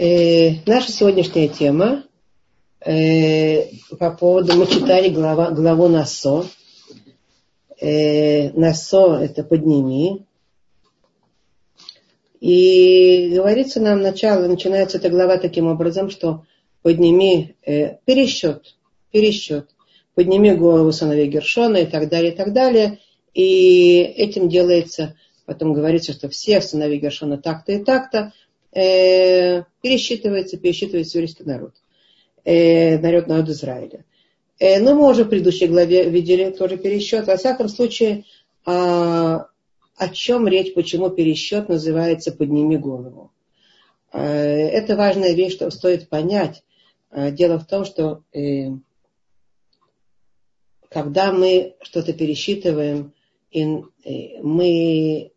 Э, наша сегодняшняя тема э, по поводу, мы читали глава, главу Насо. Э, Насо это подними. И говорится нам начало, начинается эта глава таким образом, что подними э, пересчет, пересчет, подними голову сыновей Гершона и так далее, и так далее. И этим делается, потом говорится, что все сыновей Гершона так-то и так-то, э, пересчитывается, пересчитывается еврейский народ, э, народ, народ Израиля. Э, но мы уже в предыдущей главе видели тоже пересчет. Во всяком случае, э, о чем речь, почему пересчет называется «подними голову». Э, это важная вещь, что стоит понять. Дело в том, что когда мы что-то пересчитываем, и мы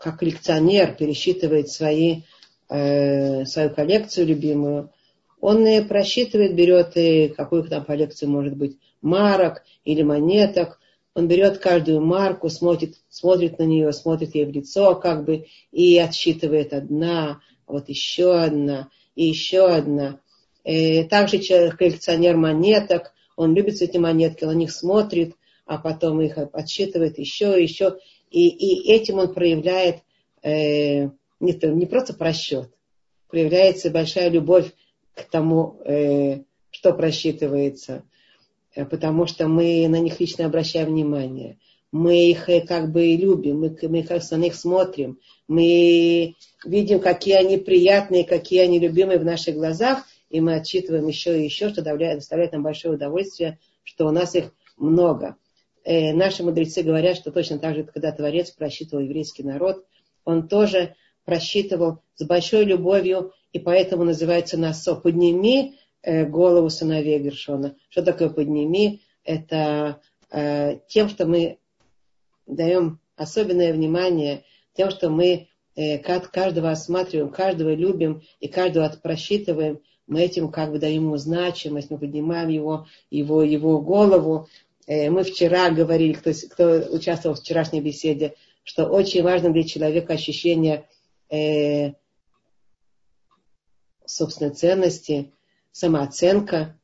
как коллекционер пересчитывает свои, э, свою коллекцию любимую, он и просчитывает, берет и какую там коллекцию может быть марок или монеток, он берет каждую марку, смотрит, смотрит на нее, смотрит ей в лицо как бы и отсчитывает одна, вот еще одна и еще одна. И э, также человек, коллекционер монеток, он любит эти монетки, он на них смотрит, а потом их отсчитывает еще и еще. И, и этим он проявляет э, не, не просто просчет, проявляется большая любовь к тому, э, что просчитывается, э, потому что мы на них лично обращаем внимание. Мы их э, как бы любим, мы, мы как на них смотрим, мы видим, какие они приятные, какие они любимые в наших глазах, и мы отчитываем еще и еще, что доставляет нам большое удовольствие, что у нас их много э, наши мудрецы говорят, что точно так же, когда Творец просчитывал еврейский народ, он тоже просчитывал с большой любовью, и поэтому называется Насо. Подними э, голову сыновей Гершона. Что такое подними? Это э, тем, что мы даем особенное внимание, тем, что мы э, каждого осматриваем, каждого любим и каждого просчитываем, мы этим как бы даем ему значимость, мы поднимаем его, его, его голову, мы вчера говорили, кто, кто участвовал в вчерашней беседе, что очень важно для человека ощущение э, собственной ценности, самооценка.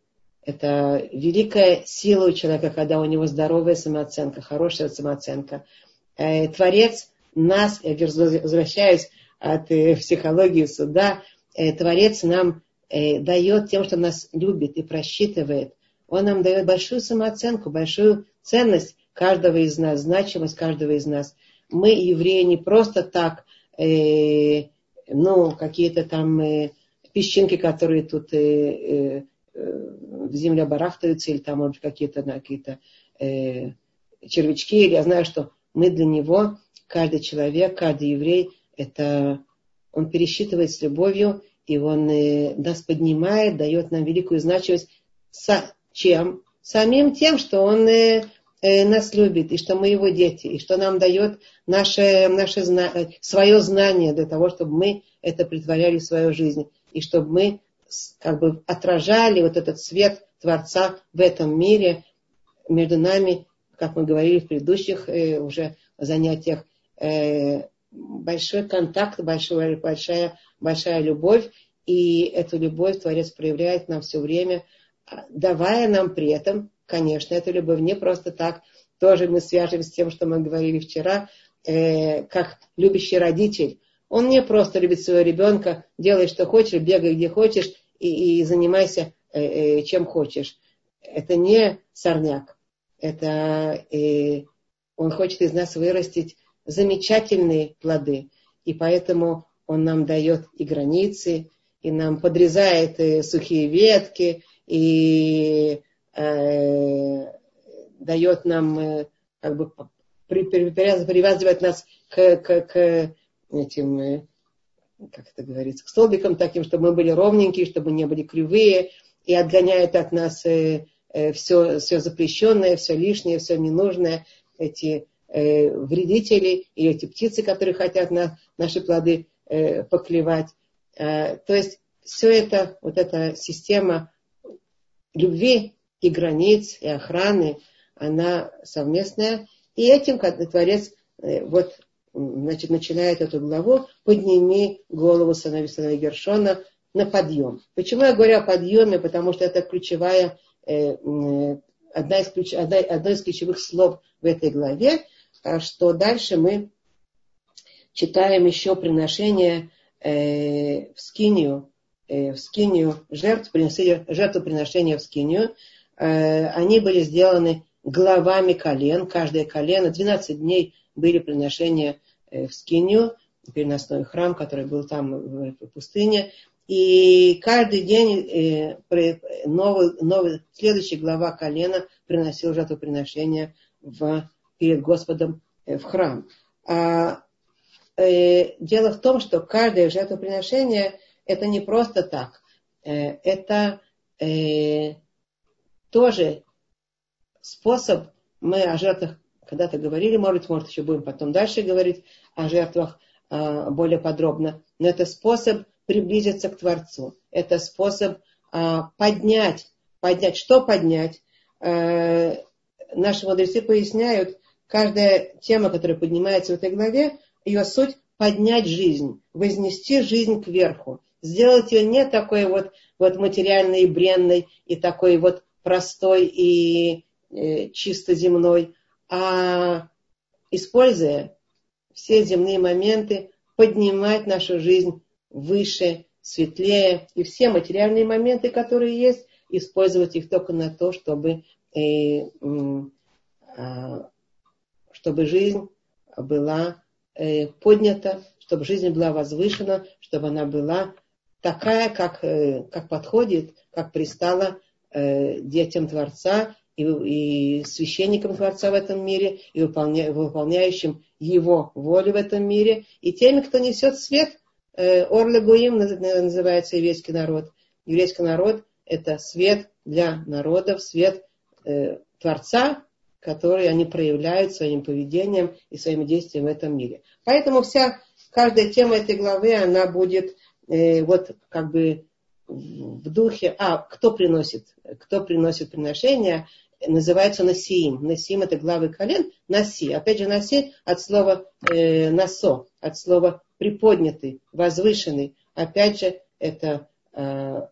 Это великая сила у человека, когда у него здоровая самооценка, хорошая самооценка. Э, Творец нас, я возвращаюсь от э, психологии суда, э, Творец нам э, дает тем, что нас любит и просчитывает – он нам дает большую самооценку, большую ценность каждого из нас, значимость каждого из нас. Мы, евреи, не просто так, э, ну, какие-то там э, песчинки, которые тут э, э, в земле барахтаются, или там, может, какие-то, да, какие-то э, червячки, или я знаю, что мы для него, каждый человек, каждый еврей, это он пересчитывает с любовью, и он э, нас поднимает, дает нам великую значимость чем? Самим тем, что он э, э, нас любит, и что мы его дети, и что нам дает наше, наше свое знание для того, чтобы мы это притворяли в свою жизнь, и чтобы мы как бы отражали вот этот свет Творца в этом мире между нами, как мы говорили в предыдущих э, уже занятиях, э, большой контакт, большая, большая, большая любовь, и эту любовь Творец проявляет нам все время – давая нам при этом, конечно, эту любовь не просто так, тоже мы свяжем с тем, что мы говорили вчера, э, как любящий родитель. Он не просто любит своего ребенка, делай что хочешь, бегай где хочешь и, и занимайся э, э, чем хочешь. Это не сорняк. Это э, он хочет из нас вырастить замечательные плоды. И поэтому он нам дает и границы, и нам подрезает э, сухие ветки, и э, дает нам, э, как бы привязывает нас к, к, к этим, э, как это говорится, к столбикам таким, чтобы мы были ровненькие, чтобы не были кривые, и отгоняет от нас э, э, все, все запрещенное, все лишнее, все ненужное, эти э, вредители и эти птицы, которые хотят на наши плоды э, поклевать. Э, то есть все это, вот эта система любви и границ, и охраны, она совместная. И этим, как Творец, э, вот значит, начинает эту главу «Подними голову сыновей Гершона на подъем». Почему я говорю о подъеме? Потому что это ключевая, э, одна из, ключ, одна, одно из ключевых слов в этой главе, а что дальше мы читаем еще приношение э, в скинию, э, в скинию жертв, приносили жертвоприношения в скинию. Э, они были сделаны главами колен, каждое колено, 12 дней были приношения э, в скинию, переносной храм, который был там в пустыне. И каждый день э, новый, новый, следующий глава колена приносил жертвоприношение в, перед Господом в храм. А э, дело в том, что каждое жертвоприношение это не просто так. Э, это э, тоже способ, мы о жертвах когда-то говорили, может, может еще будем потом дальше говорить о жертвах э, более подробно, но это способ приблизиться к Творцу. Это способ э, поднять, поднять, что поднять? Э, наши мудрецы поясняют, каждая тема, которая поднимается в этой главе, ее суть поднять жизнь, вознести жизнь кверху, сделать ее не такой вот, вот материальной и бренной, и такой вот простой и э, чисто земной, а используя все земные моменты, поднимать нашу жизнь выше, светлее, и все материальные моменты, которые есть, использовать их только на то, чтобы, э, э, чтобы жизнь была Э, поднята, чтобы жизнь была возвышена, чтобы она была такая, как, э, как подходит, как пристала э, детям Творца и, и священникам Творца в этом мире, и выполня, выполняющим его волю в этом мире, и теми, кто несет свет. Орле Гуим называется еврейский народ. Еврейский народ – это свет для народов, свет Творца, которые они проявляют своим поведением и своим действием в этом мире. Поэтому вся, каждая тема этой главы, она будет э, вот как бы в духе, а, кто приносит, кто приносит приношения, называется насиим. Насиим это главы колен, наси. Опять же, наси от слова э, насо, от слова приподнятый, возвышенный. Опять же, это, э,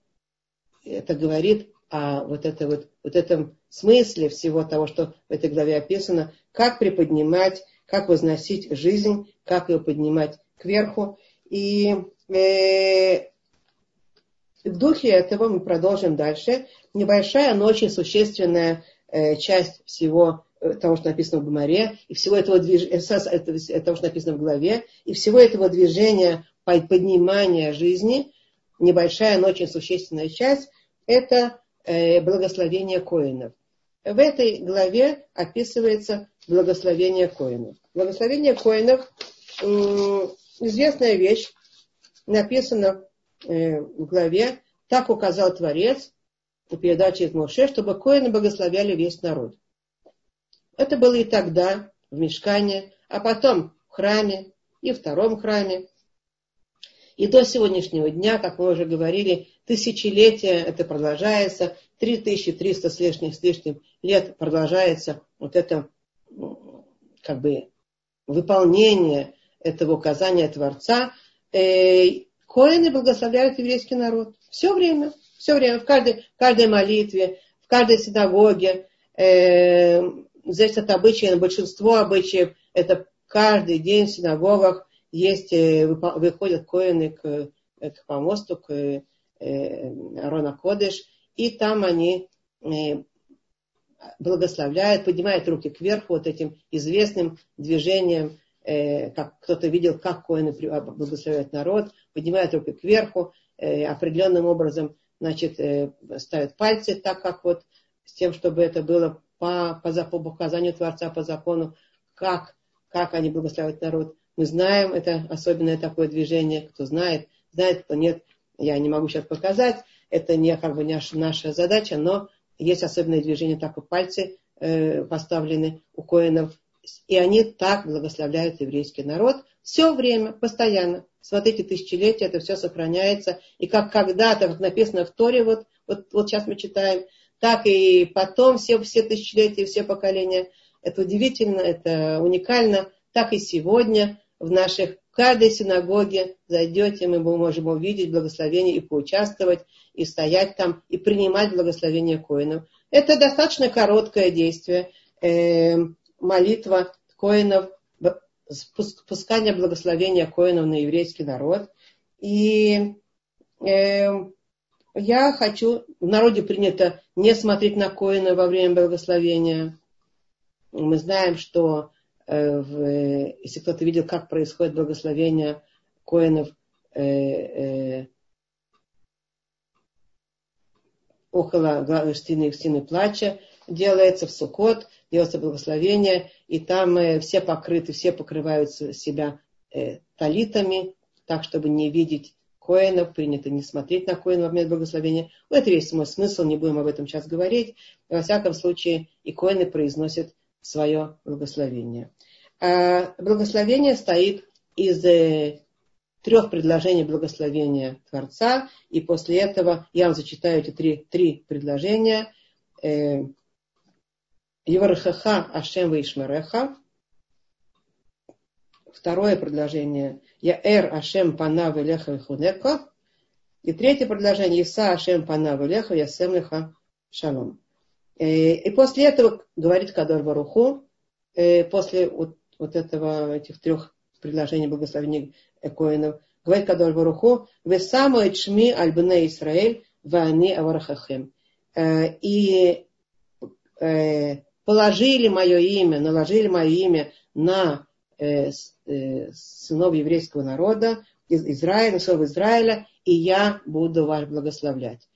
это говорит о вот, это вот, вот этом смысле всего того, что в этой главе описано, как приподнимать, как возносить жизнь, как ее поднимать кверху. И в духе этого мы продолжим дальше. Небольшая, но очень существенная э, часть всего э, того, что написано в Гумаре, и всего этого движения, э, того, что написано в главе, и всего этого движения поднимания жизни, небольшая, но очень существенная часть, это э, благословение коинов. В этой главе описывается благословение коинов. Благословение коинов – известная вещь, написана э, в главе «Так указал Творец» у передачи из Моше, чтобы коины благословляли весь народ. Это было и тогда, в Мешкане, а потом в храме и в втором храме. И до сегодняшнего дня, как мы уже говорили, тысячелетия это продолжается, 3300 с лишним, с лишним лет продолжается вот это как бы выполнение этого указания Творца. Э, коины благословляют еврейский народ. Все время, все время, в каждой, в каждой молитве, в каждой синагоге. Э, здесь это обычаи, большинство обычаев, это каждый день в синагогах есть, э, выходят коины к, к помосту, к э, Арона Кодыш, и там они э, благословляют, поднимают руки кверху вот этим известным движением, э, как кто-то видел, как коины благословляют народ, поднимают руки кверху, э, определенным образом значит, ставят пальцы так, как вот с тем, чтобы это было по, по, по указанию Творца, по закону, как, как они благословляют народ. Мы знаем, это особенное такое движение, кто знает, знает, кто нет, я не могу сейчас показать, это не как бы наша, наша задача, но есть особенное движение, так и пальцы э, поставлены у коинов, и они так благословляют еврейский народ все время, постоянно. Смотрите, тысячелетия это все сохраняется. И как когда-то, как написано в Торе, вот, вот, вот сейчас мы читаем, так и потом все, все тысячелетия, все поколения. Это удивительно, это уникально. Так и сегодня в наших, в каждой синагоге зайдете, мы можем увидеть благословение и поучаствовать, и стоять там, и принимать благословение коинов. Это достаточно короткое действие. Э, молитва коинов, спускание благословения коинов на еврейский народ. И э, я хочу, в народе принято не смотреть на коина во время благословения. Мы знаем, что э, в, если кто-то видел, как происходит благословение коинов э, э, около стены, стены плача, делается в Сукот, делается благословение, и там э, все покрыты, все покрывают себя э, талитами, так, чтобы не видеть коинов, принято не смотреть на коинов во время благословения. В этом весь мой смысл, не будем об этом сейчас говорить. Во всяком случае, и коины произносят свое благословение. А благословение стоит из э, трех предложений благословения Творца, и после этого я вам зачитаю эти три, три предложения. Э, Евархаха Ашем Вишмареха. Второе предложение я эр Ашем Панав Илеха Хунека. И третье предложение Иса Ашем Панав Илеха Ясем Леха Шалом. Э, и после этого говорит Кадор Баруху, э, после вот, вот этого, этих трех предложений благословения Коинов, говорит Кадор Баруху, вы самое чми альбне Исраэль, вани аварахахем. Э, и положили мое имя, наложили мое имя на Э, э, сынов еврейского народа, из Израиля, сынов Израиля, и я буду вас благословлять.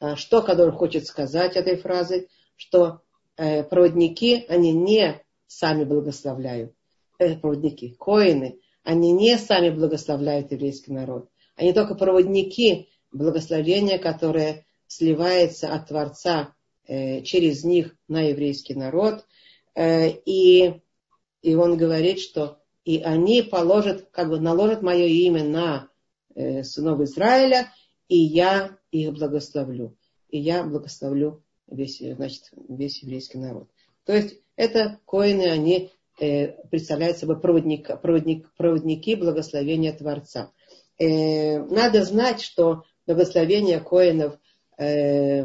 А что Кадор хочет сказать этой фразой? Что э, проводники, они не сами благословляют. Проводники, коины, они не сами благословляют еврейский народ. Они только проводники благословения, которое сливается от Творца через них на еврейский народ. И и он говорит, что и они положат, как бы наложат мое имя на э, сынов Израиля, и я их благословлю. И я благословлю весь, значит, весь еврейский народ. То есть это коины, они э, представляют собой проводник, проводник, проводники благословения Творца. Э, надо знать, что благословение коинов, э,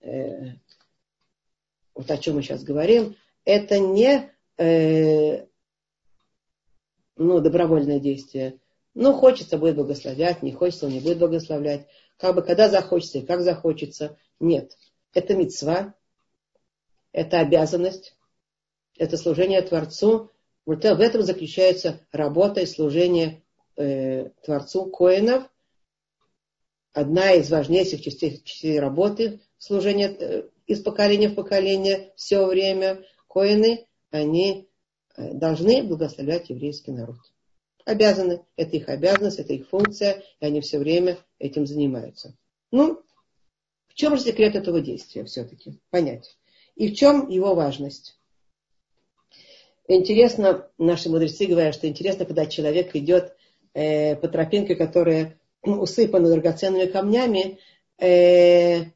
э, вот о чем мы сейчас говорим, это не э, ну, добровольное действие. Ну, хочется будет благословлять, не хочется, он не будет благословлять. Как бы когда захочется и как захочется. Нет. Это мецва, это обязанность, это служение Творцу. Вот в этом заключается работа и служение э, Творцу Коинов. Одна из важнейших частей, частей работы служения э, из поколения в поколение все время. Коины они э, должны благословлять еврейский народ. Обязаны. Это их обязанность, это их функция, и они все время этим занимаются. Ну, в чем же секрет этого действия все-таки? Понять. И в чем его важность? Интересно, наши мудрецы говорят, что интересно, когда человек идет э, по тропинке, которая усыпана драгоценными камнями, э,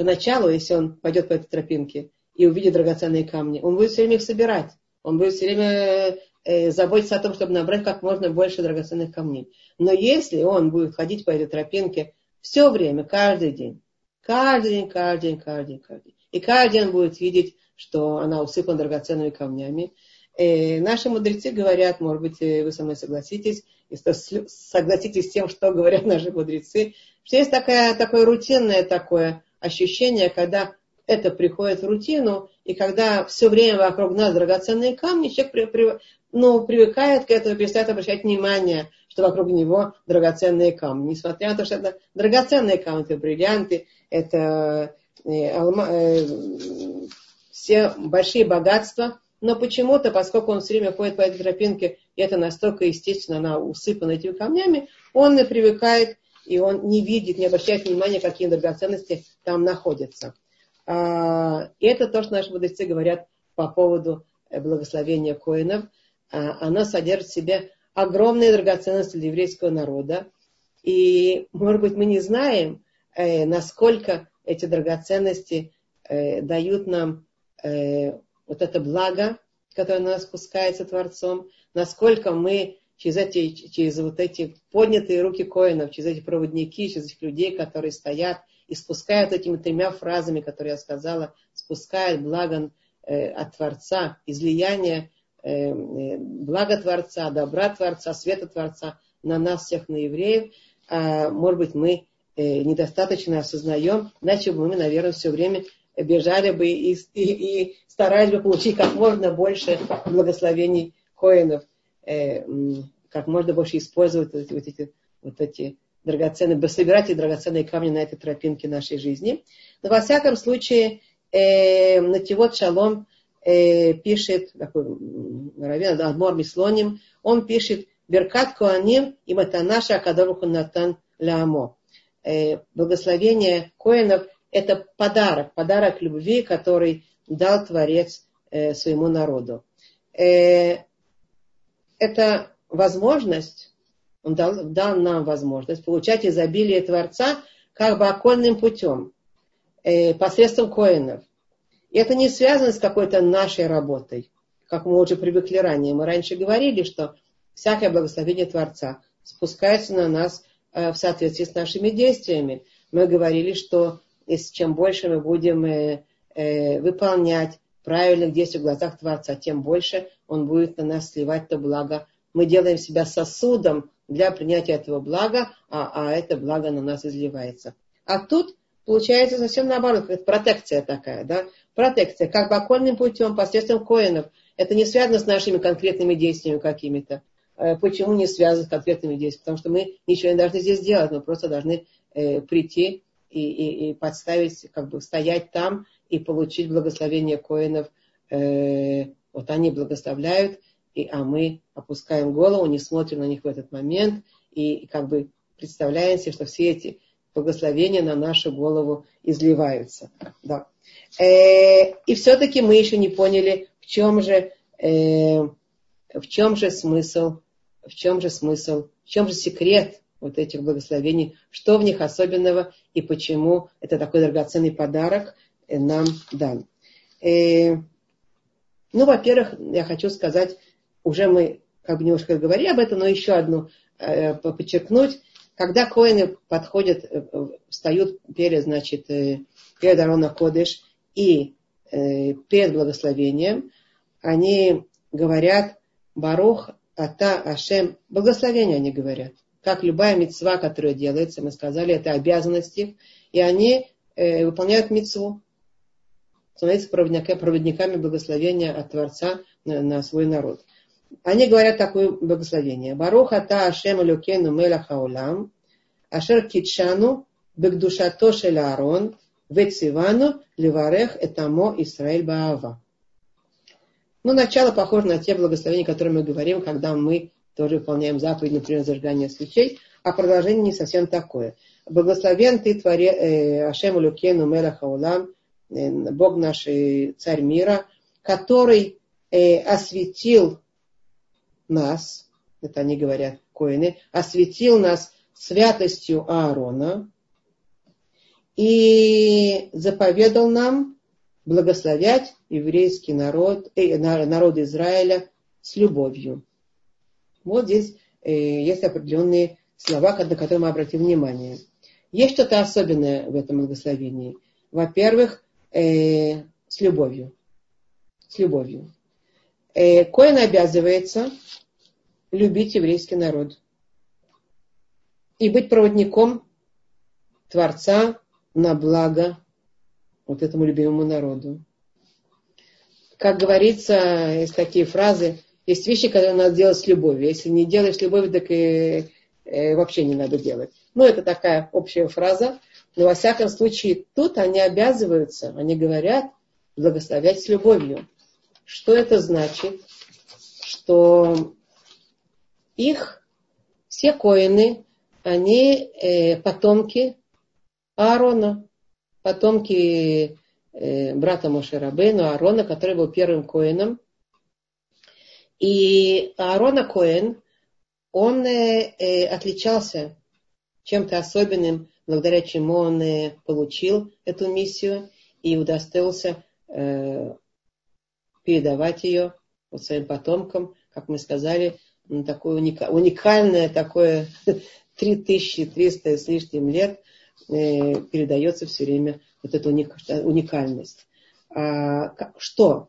поначалу, если он пойдет по этой тропинке, и увидит драгоценные камни. Он будет все время их собирать. Он будет все время э, заботиться о том, чтобы набрать как можно больше драгоценных камней. Но если он будет ходить по этой тропинке все время, каждый день, каждый день, каждый день, каждый день, каждый день, и каждый день будет видеть, что она усыпана драгоценными камнями, э, наши мудрецы говорят, может быть, э, вы со мной согласитесь, если согласитесь с тем, что говорят наши мудрецы, что есть такая, такое рутинное такое ощущение, когда это приходит в рутину, и когда все время вокруг нас драгоценные камни, человек при, при, ну, привыкает к этому, перестает обращать внимание, что вокруг него драгоценные камни. Несмотря на то, что это драгоценные камни, это бриллианты, это э, алма, э, все большие богатства, но почему-то, поскольку он все время ходит по этой тропинке, и это настолько естественно, она усыпана этими камнями, он и привыкает, и он не видит, не обращает внимания, какие драгоценности там находятся. А, и это то, что наши мудрецы говорят по поводу э, благословения коинов. А, оно содержит в себе огромные драгоценности для еврейского народа. И, может быть, мы не знаем, э, насколько эти драгоценности э, дают нам вот это благо, которое на нас спускается Творцом, насколько мы через эти, через вот эти поднятые руки коинов, через эти проводники, через этих людей, которые стоят и спускают этими тремя фразами, которые я сказала, спускают благо э, от Творца, излияние э, э, блага Творца, добра Творца, света Творца на нас всех, на евреев. А, может быть, мы недостаточно осознаем, иначе бы мы, наверное, все время бежали бы и, и, и старались бы получить как можно больше благословений коинов, э, как можно больше использовать вот эти, вот эти драгоценные, собирать эти драгоценные камни на этой тропинке нашей жизни. Но во всяком случае, э, Нативот Шалом э, пишет, такой Равин Адмор Мислоним, он пишет Беркат Коаним и Матанаша Акадоруху Натан Лямо. Э, благословение коинов – это подарок, подарок любви, который дал Творец э, своему народу. Э, это возможность, он дал, дал нам возможность получать изобилие Творца как бы окольным путем, э, посредством коинов. И это не связано с какой-то нашей работой, как мы уже привыкли ранее. Мы раньше говорили, что всякое благословение Творца спускается на нас э, в соответствии с нашими действиями. Мы говорили, что чем больше мы будем э, э, выполнять правильных действий в глазах Творца, тем больше Он будет на нас сливать то благо. Мы делаем себя сосудом для принятия этого блага, а, а это благо на нас изливается. А тут получается совсем наоборот, это протекция такая, да, протекция, как бы окольным путем, посредством коинов. Это не связано с нашими конкретными действиями какими-то. Э, почему не связано с конкретными действиями? Потому что мы ничего не должны здесь делать, мы просто должны э, прийти и, и, и подставить, как бы стоять там и получить благословение коинов. Э, вот они благословляют, и, а мы опускаем голову, не смотрим на них в этот момент и, как бы представляем себе, что все эти благословения на нашу голову изливаются. Да. Э, и все-таки мы еще не поняли, в чем же, э, в чем же смысл, в чем же смысл, в чем же секрет вот этих благословений, что в них особенного и почему это такой драгоценный подарок нам дан. Э, ну, во-первых, я хочу сказать, уже мы как бы немножко говорили об этом, но еще одну э, подчеркнуть. Когда коины подходят, э, встают перед, значит, э, перед Арона Кодыш и э, перед благословением, они говорят Барух Ата Ашем, благословение они говорят. Как любая мецва, которая делается, мы сказали, это обязанности, и они э, выполняют мецву, становятся проводниками, проводниками благословения от Творца на, на свой народ. Они говорят такое благословение. Барух ата Ашем Элюкену Мелах Аулам, Ашер Китшану Бегдушато Шель Аарон, Вецивану Ливарех Этамо Исраэль Баава. Ну, начало похоже на те благословения, которые мы говорим, когда мы тоже выполняем заповедь, например, зажигания свечей, а продолжение не совсем такое. Благословен ты, творе, э, Ашем Люкену Мелах Аулам, э, Бог наш царь мира, который э, осветил нас, это они говорят, коины, осветил нас святостью Аарона и заповедал нам благословять еврейский народ, э, народ Израиля с любовью. Вот здесь э, есть определенные слова, на которые мы обратим внимание. Есть что-то особенное в этом благословении. Во-первых, э, с любовью. С любовью. Э, Коин обязывается любить еврейский народ и быть проводником Творца на благо вот этому любимому народу. Как говорится, есть такие фразы, есть вещи, которые надо делать с любовью. Если не делаешь с любовью, так и э, вообще не надо делать. Ну, это такая общая фраза. Но во всяком случае, тут они обязываются, они говорят, благословлять с любовью. Что это значит? Что их, все коины, они э, потомки Аарона, потомки э, брата Мошерабейну, Аарона, который был первым коином. И Аарона Коэн, он э, э, отличался чем-то особенным, благодаря чему он э, получил эту миссию и удостоился э, передавать ее вот своим потомкам, как мы сказали, такое уникальное, такое 3300 с лишним лет э, передается все время вот эта уникальность. А, что?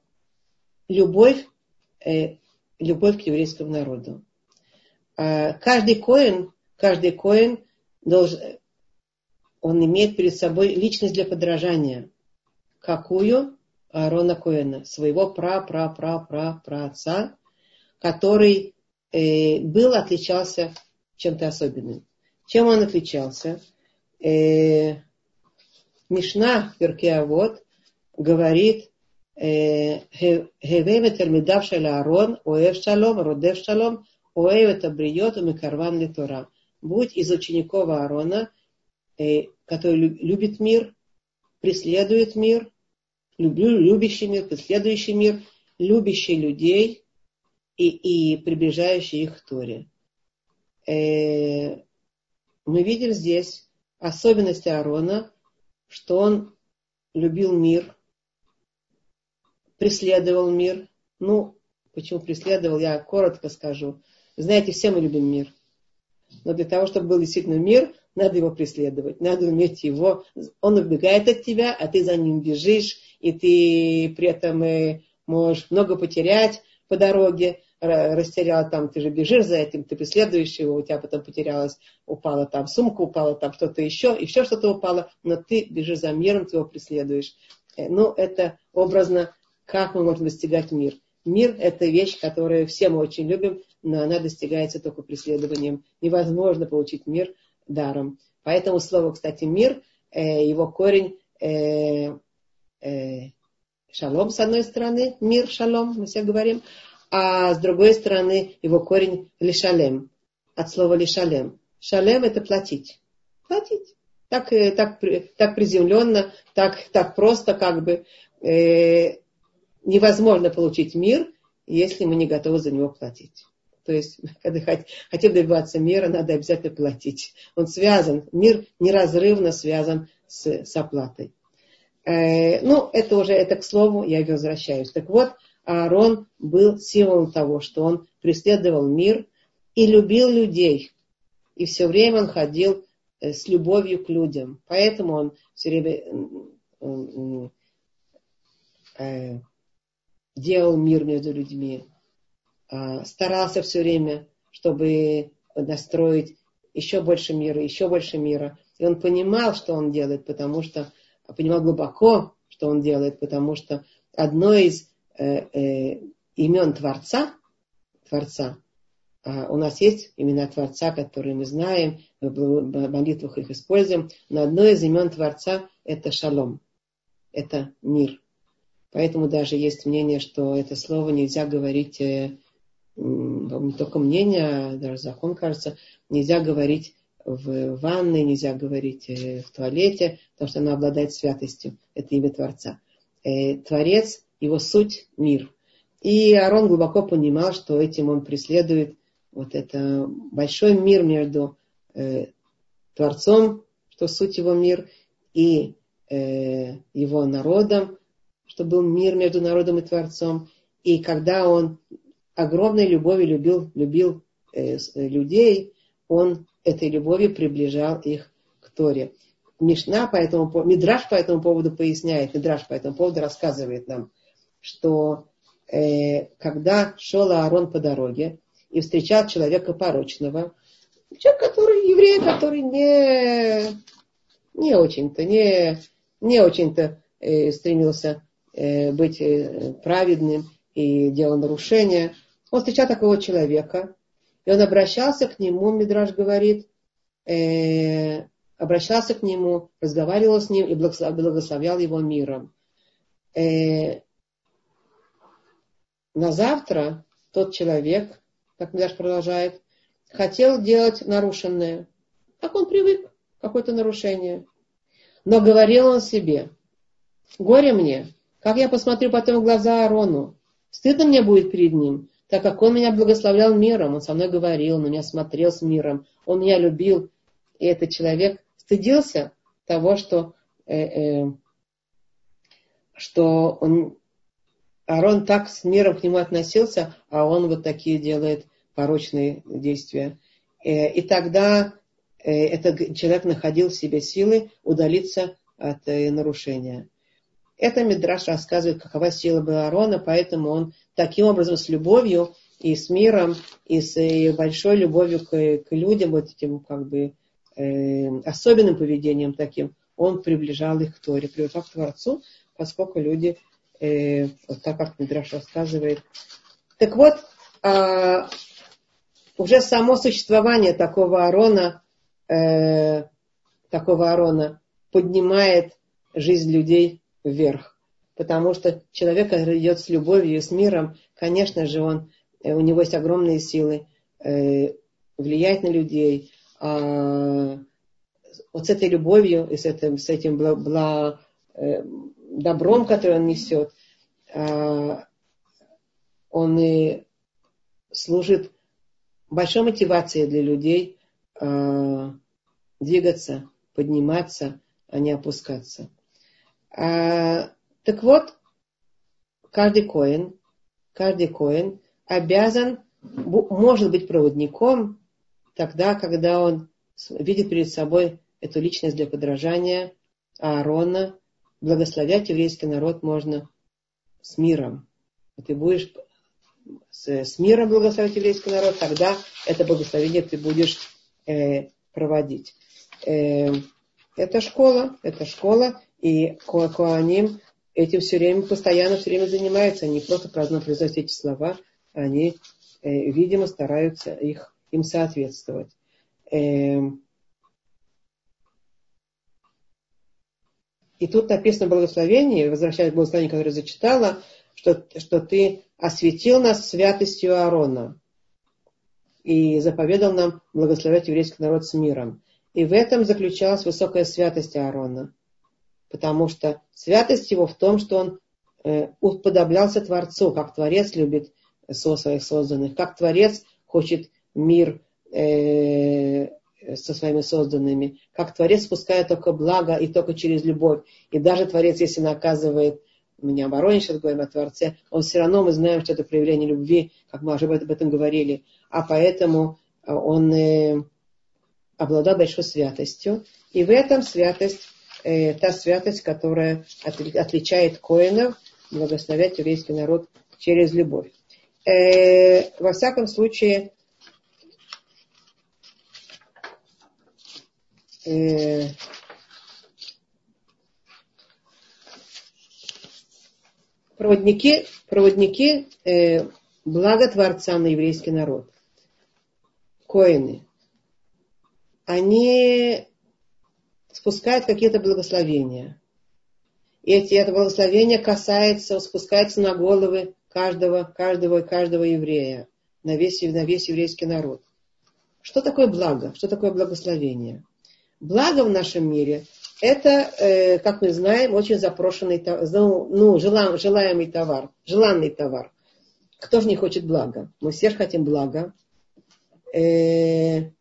Любовь, э, любовь к еврейскому народу. А, каждый коин, каждый коин должен, он имеет перед собой личность для подражания. Какую? Аарона Коэна, своего пра-пра-пра-пра-пра отца, который э, был, отличался чем-то особенным. Чем он отличался? Э, Мишна Перкеавод говорит, Хевем Термидав Арон, Оев Шалом, Родев Шалом, Оев это бриет. Будь из учеников Аарона, э, который любит мир, преследует мир, люблю любящий мир, преследующий мир, любящий людей и, и приближающий их к Торе. Э, мы видим здесь особенность Аарона, что он любил мир, преследовал мир. Ну, почему преследовал, я коротко скажу. Знаете, все мы любим мир. Но для того, чтобы был действительно мир, надо его преследовать, надо уметь его. Он убегает от тебя, а ты за ним бежишь, и ты при этом э, можешь много потерять по дороге, растерял там, ты же бежишь за этим, ты преследуешь его, у тебя потом потерялась, упала там сумка, упала там что-то еще, и все что-то упало, но ты бежишь за миром, ты его преследуешь. Э, ну, это образно, как мы можем достигать мир. Мир – это вещь, которую все мы очень любим, но она достигается только преследованием. Невозможно получить мир даром. Поэтому слово, кстати, мир, э, его корень э, шалом с одной стороны, мир шалом, мы все говорим, а с другой стороны его корень лишалем, от слова лишалем. Шалем это платить. Платить. Так, э, так, так приземленно, так, так просто как бы э, невозможно получить мир, если мы не готовы за него платить. То есть, когда хотим добиваться мира, надо обязательно платить. Он связан, мир неразрывно связан с, с оплатой. Э, ну, это уже, это к слову, я возвращаюсь. Так вот, Аарон был символом того, что он преследовал мир и любил людей. И все время он ходил э, с любовью к людям. Поэтому он все время э, делал мир между людьми. А, старался все время, чтобы настроить еще больше мира, еще больше мира. И он понимал, что он делает, потому что понимал глубоко, что он делает, потому что одно из э, э, имен Творца, Творца, э, у нас есть имена Творца, которые мы знаем, в молитвах их используем, но одно из имен Творца это шалом, это мир. Поэтому даже есть мнение, что это слово нельзя говорить, э, не только мнение, даже закон, кажется, нельзя говорить в ванной, нельзя говорить э, в туалете, потому что она обладает святостью. Это имя Творца. Э, Творец, его суть – мир. И Арон глубоко понимал, что этим он преследует вот это большой мир между э, Творцом, что суть его мир, и его народом, что был мир между народом и Творцом. И когда он огромной любовью любил, любил людей, он этой любовью приближал их к Торе. Мишна по этому Мидраш по этому поводу поясняет, Мидраш по этому поводу рассказывает нам, что э, когда шел Аарон по дороге и встречал человека порочного, человек, который еврей, который не, не очень-то, не, не очень-то э, стремился э, быть э, праведным и делал нарушения, он встречал такого человека, и он обращался к нему, Мидраш говорит, э, обращался к нему, разговаривал с ним и благословлял его миром. Э, на завтра тот человек, как Мидраш продолжает, хотел делать нарушенное. Как он привык, какое-то нарушение. Но говорил он себе, горе мне, как я посмотрю потом в глаза Арону, стыдно мне будет перед ним, так как он меня благословлял миром, он со мной говорил, на меня смотрел с миром, он меня любил, и этот человек стыдился того, что, э, э, что он Аарон так с миром к нему относился, а он вот такие делает порочные действия. Э, и тогда э, этот человек находил в себе силы удалиться от э, нарушения. Это Мидраш рассказывает, какова сила была Аарона, поэтому он таким образом с любовью и с миром, и с большой любовью к, к людям, вот этим как бы э, особенным поведением таким, он приближал их к Торе, приближал к Творцу, поскольку люди, э, вот так как Мидраш рассказывает. Так вот, э, уже само существование такого Арона, э, такого Арона поднимает жизнь людей вверх. Потому что человек, который идет с любовью и с миром, конечно же, он, э, у него есть огромные силы э, влиять на людей. Э, вот с этой любовью и с этим, с этим бла, бла, э, добром, который он несет, э, он и служит большой мотивацией для людей э, двигаться, подниматься, а не опускаться. А, так вот, каждый коин, каждый коин обязан, может быть проводником тогда, когда он видит перед собой эту личность для подражания Аарона, благословлять еврейский народ можно с миром. Ты будешь с, с миром благословить еврейский народ, тогда это благословение ты будешь э, проводить. Э, это школа, это школа, и Коаним этим все время, постоянно все время занимаются. Они просто праздно произносят эти слова, они, э, видимо, стараются их, им соответствовать. Э, и тут написано благословение, возвращаясь к благословению, которое зачитала, что, что ты осветил нас святостью Аарона и заповедал нам благословлять еврейский народ с миром. И в этом заключалась высокая святость Аарона. Потому что святость его в том, что он э, уподоблялся Творцу, как Творец любит со своих созданных, как Творец хочет мир э, со своими созданными, как Творец спускает только благо и только через любовь. И даже Творец, если наказывает мы не о Вороне сейчас говорим, о Творце, он все равно, мы знаем, что это проявление любви, как мы уже об этом говорили, а поэтому э, он э, обладал большой святостью. И в этом святость, э, та святость, которая от, отличает коинов, благословлять еврейский народ через любовь. Э, во всяком случае, э, проводники, проводники э, блага Творца на еврейский народ. Коины. Они спускают какие-то благословения. И эти, это благословение касается, спускается на головы каждого, каждого, каждого еврея, на весь, на весь еврейский народ. Что такое благо? Что такое благословение? Благо в нашем мире это, э, как мы знаем, очень запрошенный, ну, ну желаемый товар, желанный товар. Кто же не хочет блага? Мы все же хотим блага. Э,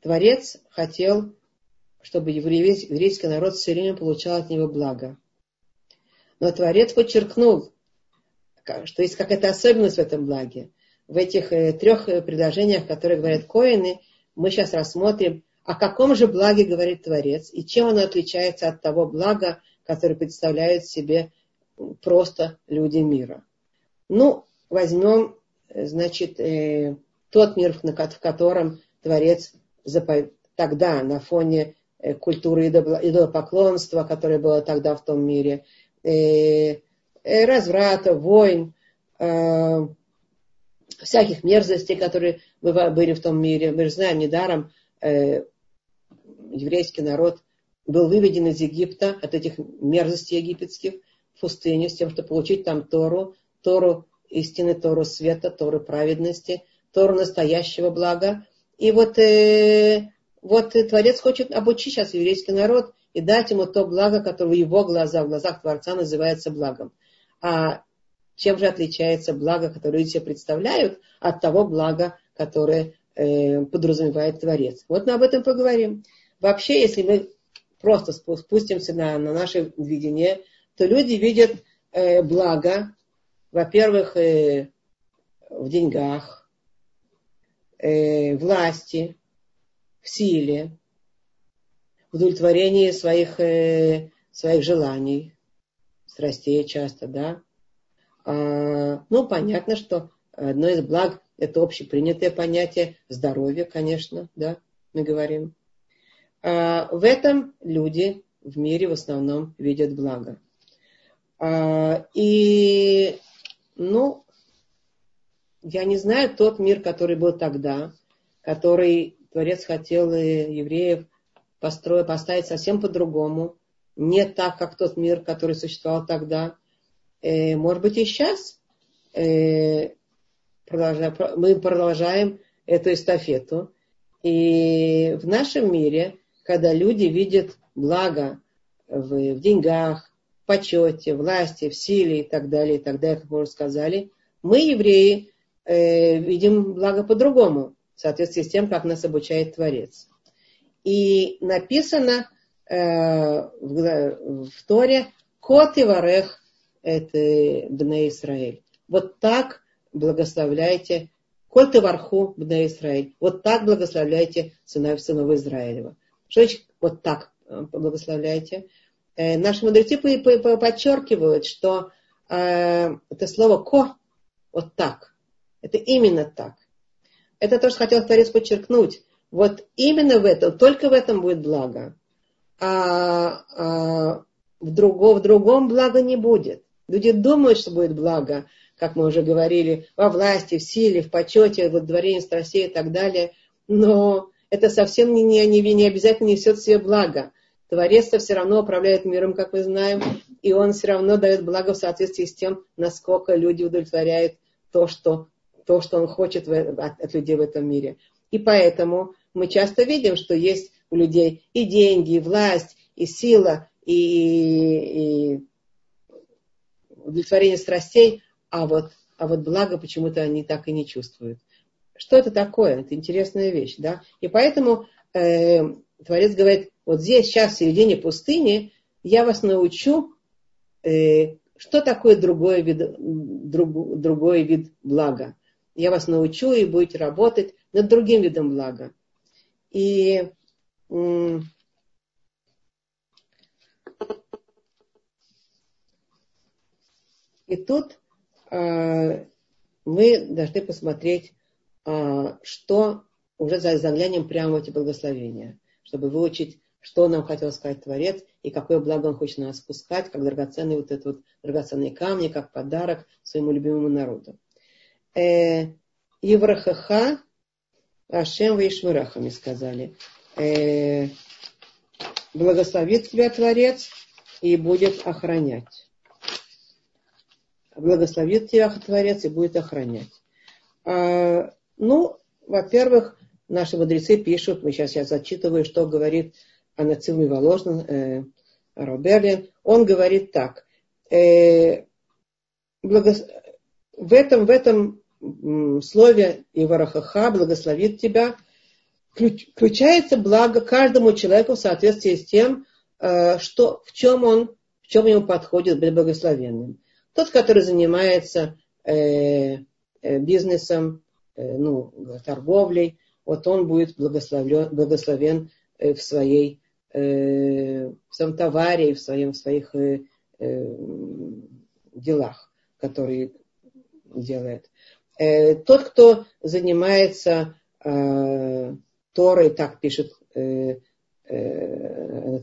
Творец хотел, чтобы еврейский народ все время получал от него благо. Но Творец подчеркнул, что есть какая-то особенность в этом благе. В этих э, трех предложениях, которые говорят коины, мы сейчас рассмотрим, о каком же благе говорит Творец и чем оно отличается от того блага, которое представляют себе просто люди мира. Ну, возьмем, значит, э, тот мир, в котором Творец. Тогда на фоне э, культуры идолопоклонства, которое было тогда в том мире, э, э, разврата, войн, всяких мерзостей, которые были в том мире. Мы же знаем недаром, еврейский народ был выведен из Египта от этих мерзостей египетских в пустыню с тем, чтобы получить там Тору, Тору истины, Тору света, Тору праведности, Тору настоящего блага. И вот, э, вот Творец хочет обучить сейчас еврейский народ и дать ему то благо, которое в его глазах, в глазах Творца называется благом. А чем же отличается благо, которое люди себе представляют, от того блага, которое э, подразумевает Творец? Вот мы об этом поговорим. Вообще, если мы просто спустимся на, на наше видение, то люди видят э, благо, во-первых, э, в деньгах, э, власти, в силе, в удовлетворении своих, э, своих желаний, страстей часто, да. А, ну, понятно, что одно из благ – это общепринятое понятие здоровья, конечно, да, мы говорим. А, в этом люди в мире в основном видят благо. А, и, ну, я не знаю тот мир, который был тогда, который Творец хотел евреев построить, поставить совсем по-другому, не так, как тот мир, который существовал тогда. Э, может быть, и сейчас э, мы продолжаем эту эстафету. И в нашем мире, когда люди видят благо в, в деньгах, в почете, власти, в силе и так далее, и так далее, как мы уже сказали, мы, евреи, э, видим благо по-другому, в соответствии с тем, как нас обучает Творец. И написано э, в, в Торе «Кот и варех» – это Бне Исраэль. Вот так благословляйте Коль ты варху бне Израиль. Вот так благословляйте сынов, сынов Израилева. Что значит вот так э, благословляйте? Э, наши мудрецы подчеркивают, что э, это слово ко, вот так. Это именно так. Это то, что хотел Творец подчеркнуть. Вот именно в этом, только в этом будет благо. А, а в, друго, в другом благо не будет. Люди думают, что будет благо, как мы уже говорили, во власти, в силе, в почете, в удовлетворении страстей и так далее. Но это совсем не, не, не, не обязательно несет себе благо. творец все равно управляет миром, как мы знаем, и он все равно дает благо в соответствии с тем, насколько люди удовлетворяют то, что, то, что он хочет в, от, от людей в этом мире. И поэтому мы часто видим, что есть у людей и деньги, и власть, и сила, и, и удовлетворение страстей, а вот, а вот благо почему-то они так и не чувствуют. Что это такое? Это интересная вещь, да? И поэтому э, Творец говорит, вот здесь, сейчас, в середине пустыни, я вас научу, э, что такое другой вид, друг, другой вид блага. Я вас научу и будете работать над другим видом блага. И и тут Э, мы должны посмотреть, э, что уже заглянем прямо в эти благословения, чтобы выучить, что нам хотел сказать Творец и какое благо он хочет нас спускать, как драгоценные вот это вот драгоценные камни, как подарок своему любимому народу. Э, Еврахаха Ашем Ваишмирахами сказали. Благословит тебя Творец и будет охранять благословит тебя Творец и будет охранять. А, ну, во-первых, наши мудрецы пишут, мы сейчас я зачитываю, что говорит Анацил Миволожин, э, Роберлин. Он говорит так. Э, благо... в, этом, в этом слове Иварахаха благословит тебя, включается благо каждому человеку в соответствии с тем, э, что, в чем он, в чем ему подходит быть благословенным. Тот, который занимается э, э, бизнесом, э, ну, торговлей, вот он будет благословлен, благословен э, в своей э, в своем товаре, в, своем, в своих э, делах, которые делает. Э, тот, кто занимается э, Торой, так пишет э, э,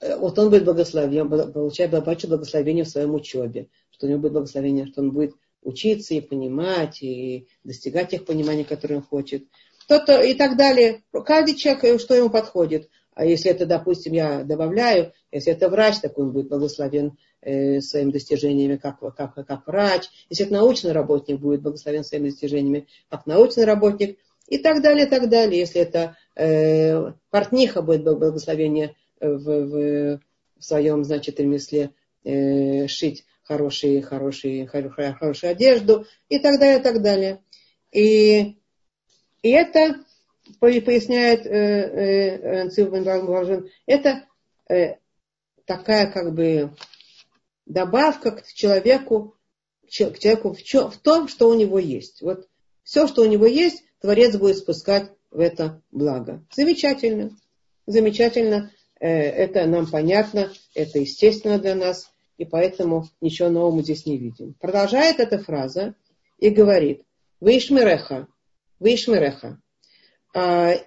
Э, вот он будет благословен, получает большое благословение в своем учебе, что у него будет благословение, что он будет учиться и понимать, и достигать тех пониманий, которые он хочет. Кто-то и так далее. Каждый человек, что ему подходит. А если это, допустим, я добавляю, если это врач, так он будет благословен э, своими достижениями как, как, как врач. Если это научный работник, будет благословен своими достижениями как научный работник. И так далее, и так далее. Если это э, портниха, будет благословение в, в, в своем, значит, ремесле э, шить хорошие, хорошие, хорошую, хорошую одежду и так далее, и так далее. И, и это, поясняет э, э, это э, такая как бы добавка к человеку, к человеку в, том, что у него есть. Вот все, что у него есть, Творец будет спускать в это благо. Замечательно. Замечательно. Э, это нам понятно, это естественно для нас, и поэтому ничего нового мы здесь не видим. Продолжает эта фраза и говорит, Вишмереха, Вишмереха, а,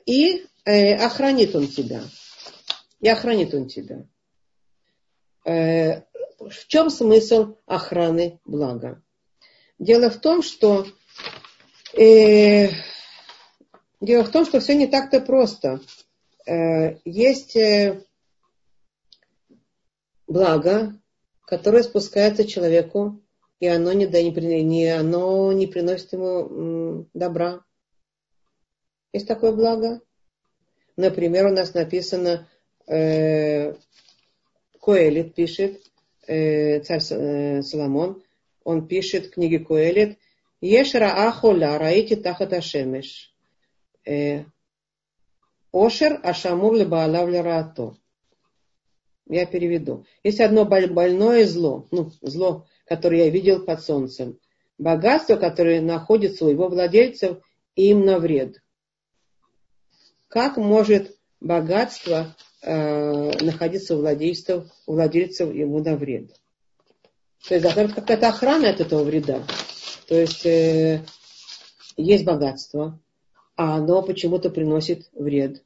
и э, охранит он тебя. И охранит он тебя. Э, в чем смысл охраны блага? Дело в том, что э, дело в том, что все не так-то просто. Э, есть э, благо, которое спускается человеку, и оно не, да, не, не, оно не приносит ему м, добра. Есть такое благо. Например, у нас написано, э, Коэлит пишет, э, царь э, Соломон, он пишет в книге Коэлит, Ешра ахола раити тахат ашемеш. Э, Ошер ашамур лебаалав лераато. Я переведу. Есть одно больное зло, ну, зло, которое я видел под солнцем. Богатство, которое находится у его владельцев, им на вред. Как может богатство э, находиться у владельцев, у владельцев ему на вред? То есть какая-то охрана от этого вреда. То есть э, есть богатство, а оно почему-то приносит вред.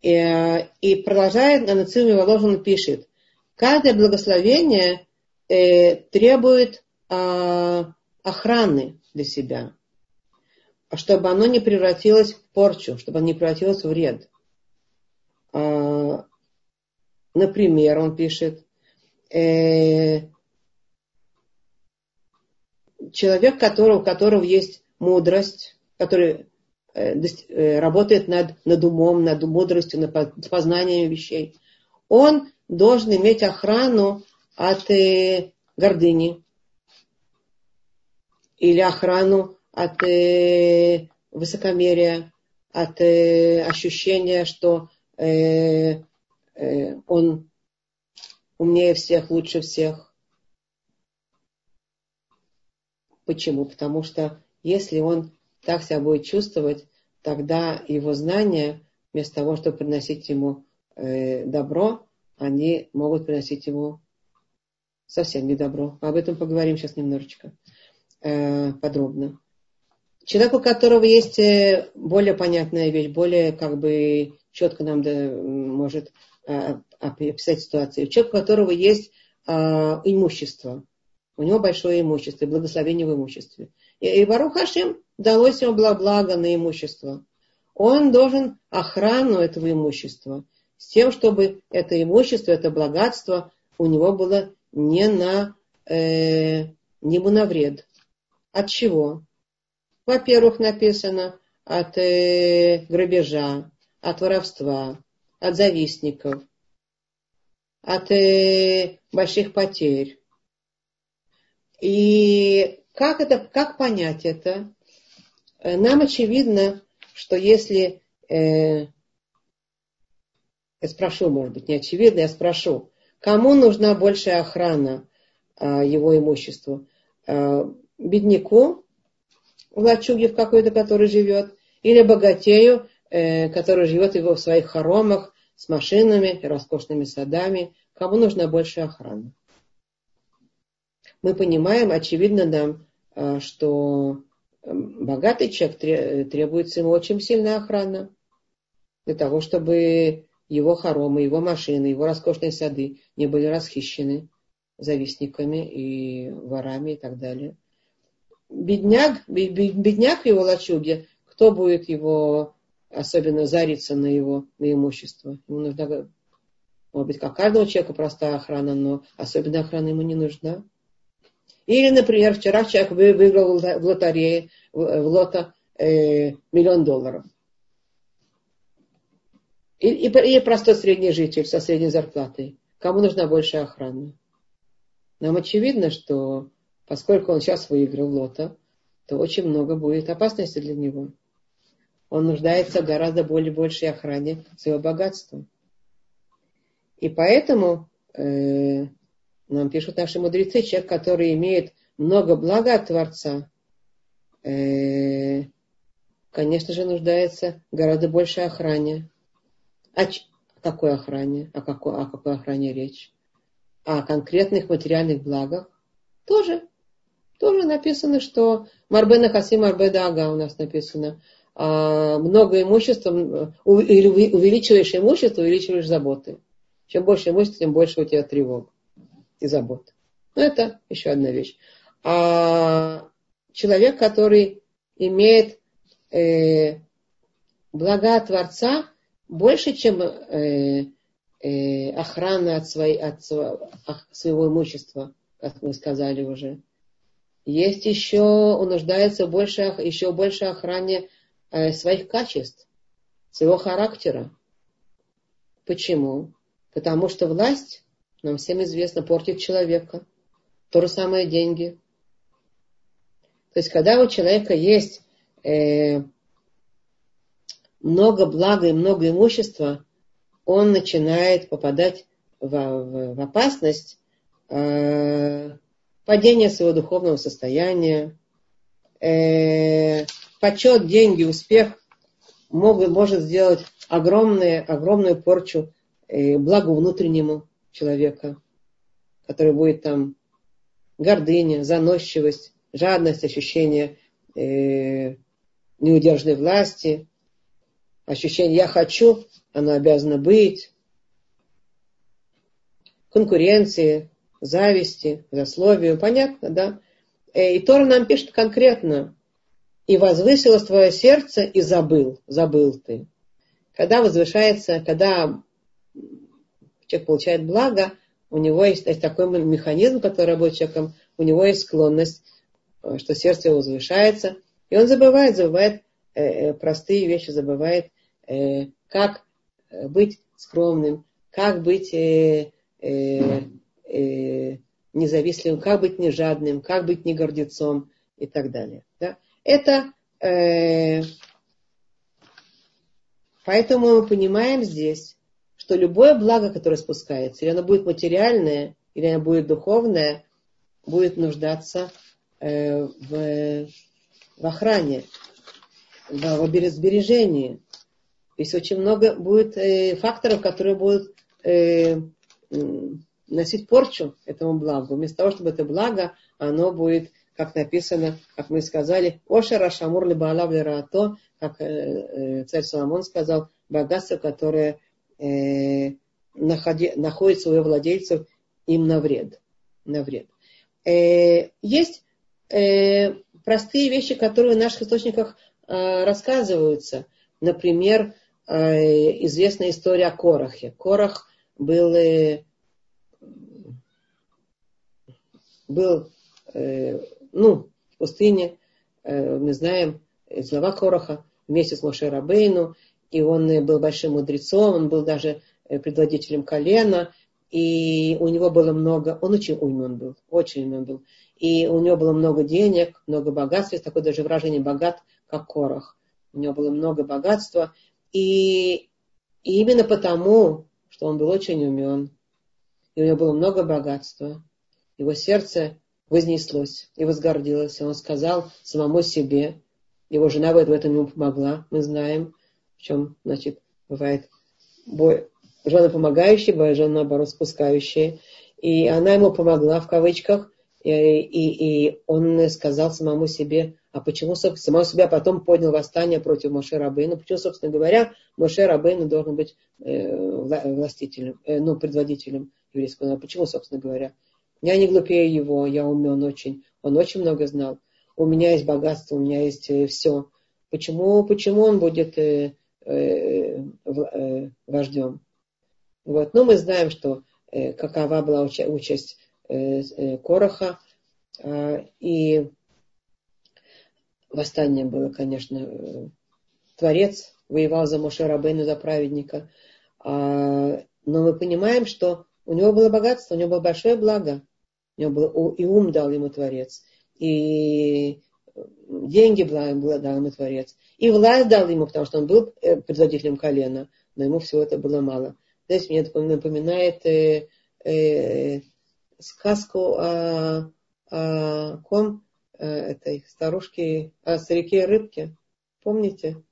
И, э, и продолжает на Нациме Воложин пишет, каждое благословение э, требует э, охраны для себя, чтобы оно не превратилось в порчу, чтобы оно не превратилось в вред. Э, например, он пишет, э, человек, который, у которого есть мудрость, который э, э, работает над, над умом, над мудростью, над познанием вещей, он должен иметь охрану от э, гордыни или охрану от э, высокомерия, от э, ощущения, что э, э, он умнее всех, лучше всех. Почему? Потому что если он так себя будет чувствовать, тогда его знания, вместо того, чтобы приносить ему э, добро, они могут приносить ему совсем не добро. Об этом поговорим сейчас немножечко э, подробно. Человек, у которого есть э, более понятная вещь, более как бы четко нам да, может э, описать ситуацию. Человек, у которого есть э, имущество, у него большое имущество, благословение в имуществе. И, и Хашим далось ему благо на имущество. Он должен охрану этого имущества с тем, чтобы это имущество, это богатство у него было не на, э, не на вред. От чего? Во-первых, написано от э, грабежа, от воровства, от завистников, от э, больших потерь. И как, это, как понять это? Э, нам очевидно, что если... Э, я спрошу, может быть, не очевидно, я спрошу, кому нужна большая охрана э, его имуществу? Э, бедняку лачуге в какой-то, который живет, или богатею, э, который живет его в своих хоромах с машинами, роскошными садами. Кому нужна большая охрана? мы понимаем, очевидно нам, э, что эм, богатый человек требуется ему очень сильная охрана для того, чтобы его хоромы, его машины, его роскошные сады не были расхищены завистниками и ворами и так далее. Бедняк, бедняк в его лачуге, кто будет его особенно зариться на его на имущество? Ему нужна, может быть, как каждому человеку простая охрана, но особенная охрана ему не нужна. Или, например, вчера человек выиграл в лотерее, в лото э, миллион долларов. И, и, и простой средний житель со средней зарплатой. Кому нужна большая охрана? Нам очевидно, что поскольку он сейчас выиграл лото, то очень много будет опасности для него. Он нуждается в гораздо более большей охране своего богатства. И поэтому э, нам пишут наши мудрецы, человек, который имеет много блага от Творца, э, конечно же, нуждается в гораздо большей охране. О какой охране? О какой, о какой охране речь? О конкретных материальных благах? Тоже. Тоже написано, что Марбена Хасим Марбеда Ага у нас написано. А, много имущества, увеличиваешь имущество, увеличиваешь заботы. Чем больше имущества, тем больше у тебя тревог и забот. Но это еще одна вещь. А человек, который имеет э, блага Творца больше, чем э, э, охрана от, своей, от своего имущества, как мы сказали уже. Есть еще, он нуждается больше, еще больше охране э, своих качеств, своего характера. Почему? Потому что власть, нам всем известно, портит человека. То же самое деньги. То есть, когда у человека есть э, много блага и много имущества, он начинает попадать в, в, в опасность э, падения своего духовного состояния, э, почет, деньги, успех могут, может сделать огромную, огромную порчу э, благу внутреннему человека, который будет там гордыня, заносчивость, жадность, ощущение э, неудержной власти, ощущение «я хочу», оно обязано быть, конкуренции, зависти, засловию, понятно, да? Э, и Тора нам пишет конкретно, и возвысилось твое сердце, и забыл, забыл ты. Когда возвышается, когда человек получает благо, у него есть, есть такой механизм, который работает человеком, у него есть склонность, э, что сердце его возвышается, и он забывает, забывает э, э, простые вещи, забывает, э, как быть скромным, как быть э, э, э, независимым, как быть не жадным, как быть не гордецом и так далее. Да? Это э, поэтому мы понимаем здесь, что любое благо, которое спускается, или оно будет материальное, или оно будет духовное, будет нуждаться э, в, в охране, в, в сбережении. То есть очень много будет э, факторов, которые будут э, носить порчу этому благу. Вместо того, чтобы это благо, оно будет, как написано, как мы сказали, Ошера Шамур Либаалав Лираато, как э, э, царь Соломон сказал, богатство, которое э, находи, находит своих владельцев им на вред. На вред. Э, есть э, простые вещи, которые в наших источниках э, рассказываются. Например, э, известная история о Корахе. Корах был, э, был э, ну, в пустыне, э, мы знаем, слова Короха вместе с Моше Рабейну, и он был большим мудрецом, он был даже э, предводителем колена, и у него было много, он очень умен был, очень умен был, и у него было много денег, много богатства, есть такое даже выражение богат, как Корах. У него было много богатства, и, и именно потому, что он был очень умен, и у него было много богатства, его сердце вознеслось и возгордилось, и он сказал самому себе, его жена в этом ему помогла, мы знаем, в чем, значит, бывает бой, жена помогающая, бывает жена, наоборот, спускающая. И она ему помогла, в кавычках, и, и, и он сказал самому себе, а почему самого себя потом поднял восстание против Моше Рабейна? Почему, собственно говоря, Моше Рабейна должен быть э, властителем, э, ну, предводителем еврейского народа? Почему, собственно говоря? Я не глупее его, я умен очень. Он очень много знал. У меня есть богатство, у меня есть э, все. Почему, почему он будет э, Э, э, вождем. Вот. Но мы знаем, что э, какова была участь Короха. А, и восстание было, конечно, Творец воевал за Моше Рабейну, за праведника. А, но мы понимаем, что у него было богатство, у него было большое благо. У него было, и ум дал ему Творец, и деньги дал ему Творец. И власть дал ему, потому что он был э, предводителем колена, но ему всего это было мало. Знаете, мне напоминает э, э, сказку о, о ком э, этой старушке, о старике рыбке. Помните?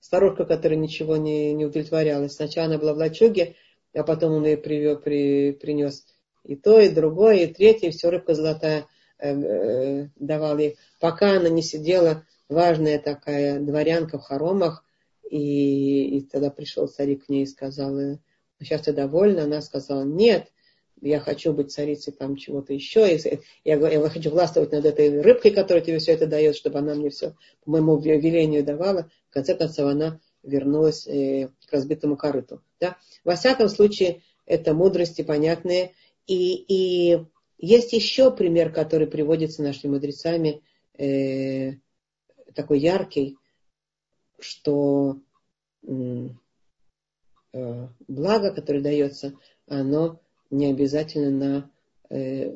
Старушка, которая ничего не, не удовлетворялась. Сначала она была в лачуге, а потом он ей привел, при, принес и то, и другое, и третье, все рыбка золотая э, э, давал ей. Пока она не сидела, важная такая дворянка в хоромах, и, и тогда пришел старик к ней и сказал, сейчас ты довольна? Она сказала, нет, я хочу быть царицей там чего-то еще, я, я хочу властвовать над этой рыбкой, которая тебе все это дает, чтобы она мне все по моему велению давала. В конце концов, она вернулась э, к разбитому корыту. Да? Во всяком случае, это мудрости понятные. И, и есть еще пример, который приводится нашими мудрецами, э, такой яркий, что э, благо, которое дается, оно не обязательно на, э,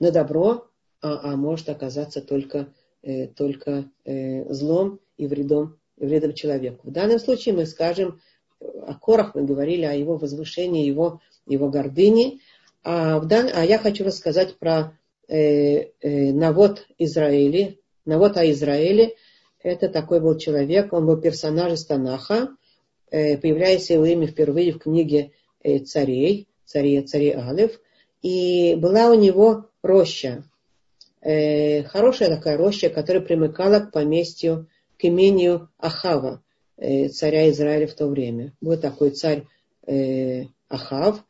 на добро, а, а может оказаться только, э, только э, злом и вредом, вредом человеку. В данном случае мы скажем, о Корах мы говорили, о его возвышении, его, его гордыне. А, дан... а я хочу рассказать про э, э, Навод Израиля. Навод о Израиле. Это такой был человек, он был персонаж из Танаха. Э, появляется его имя впервые в книге э, царей царе, царе Алев, и была у него роща, э, хорошая такая роща, которая примыкала к поместью, к имению Ахава, э, царя Израиля в то время. Был такой царь э, Ахав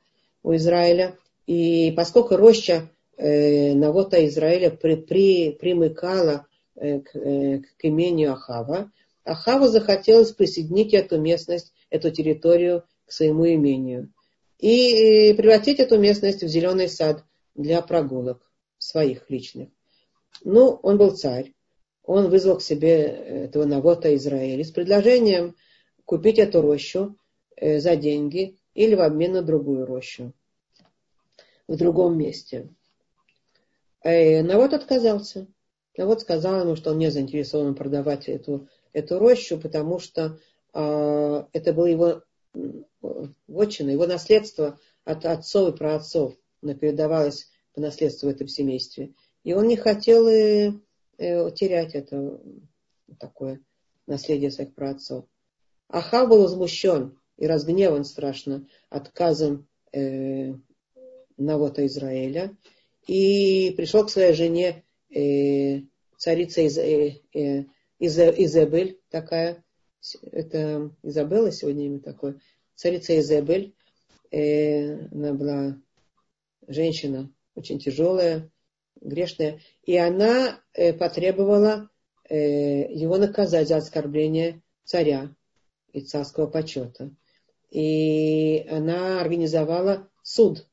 у Израиля, и поскольку роща э, Навота Израиля при, при, примыкала э, к, э, к имению Ахава, Ахаву захотелось присоединить эту местность, эту территорию к своему имению и превратить эту местность в зеленый сад для прогулок своих личных. Ну, он был царь. Он вызвал к себе этого Навота Израиля с предложением купить эту рощу э, за деньги или в обмен на другую рощу в другом месте. Э, Навод отказался. Навод сказал ему, что он не заинтересован продавать эту, эту рощу, потому что э, это был его вотчина, его наследство от отцов и праотцов, передавалось по наследству в этом семействе. И он не хотел и, и терять это такое наследие своих праотцов. Ахав был возмущен и разгневан страшно отказом э, Навота Израиля. И пришел к своей жене э, царица из, э, э, Изабель такая, это Изабелла сегодня имя такое, царица Изабель, э, она была женщина очень тяжелая, грешная, и она э, потребовала э, его наказать за оскорбление царя и царского почета. И она организовала суд.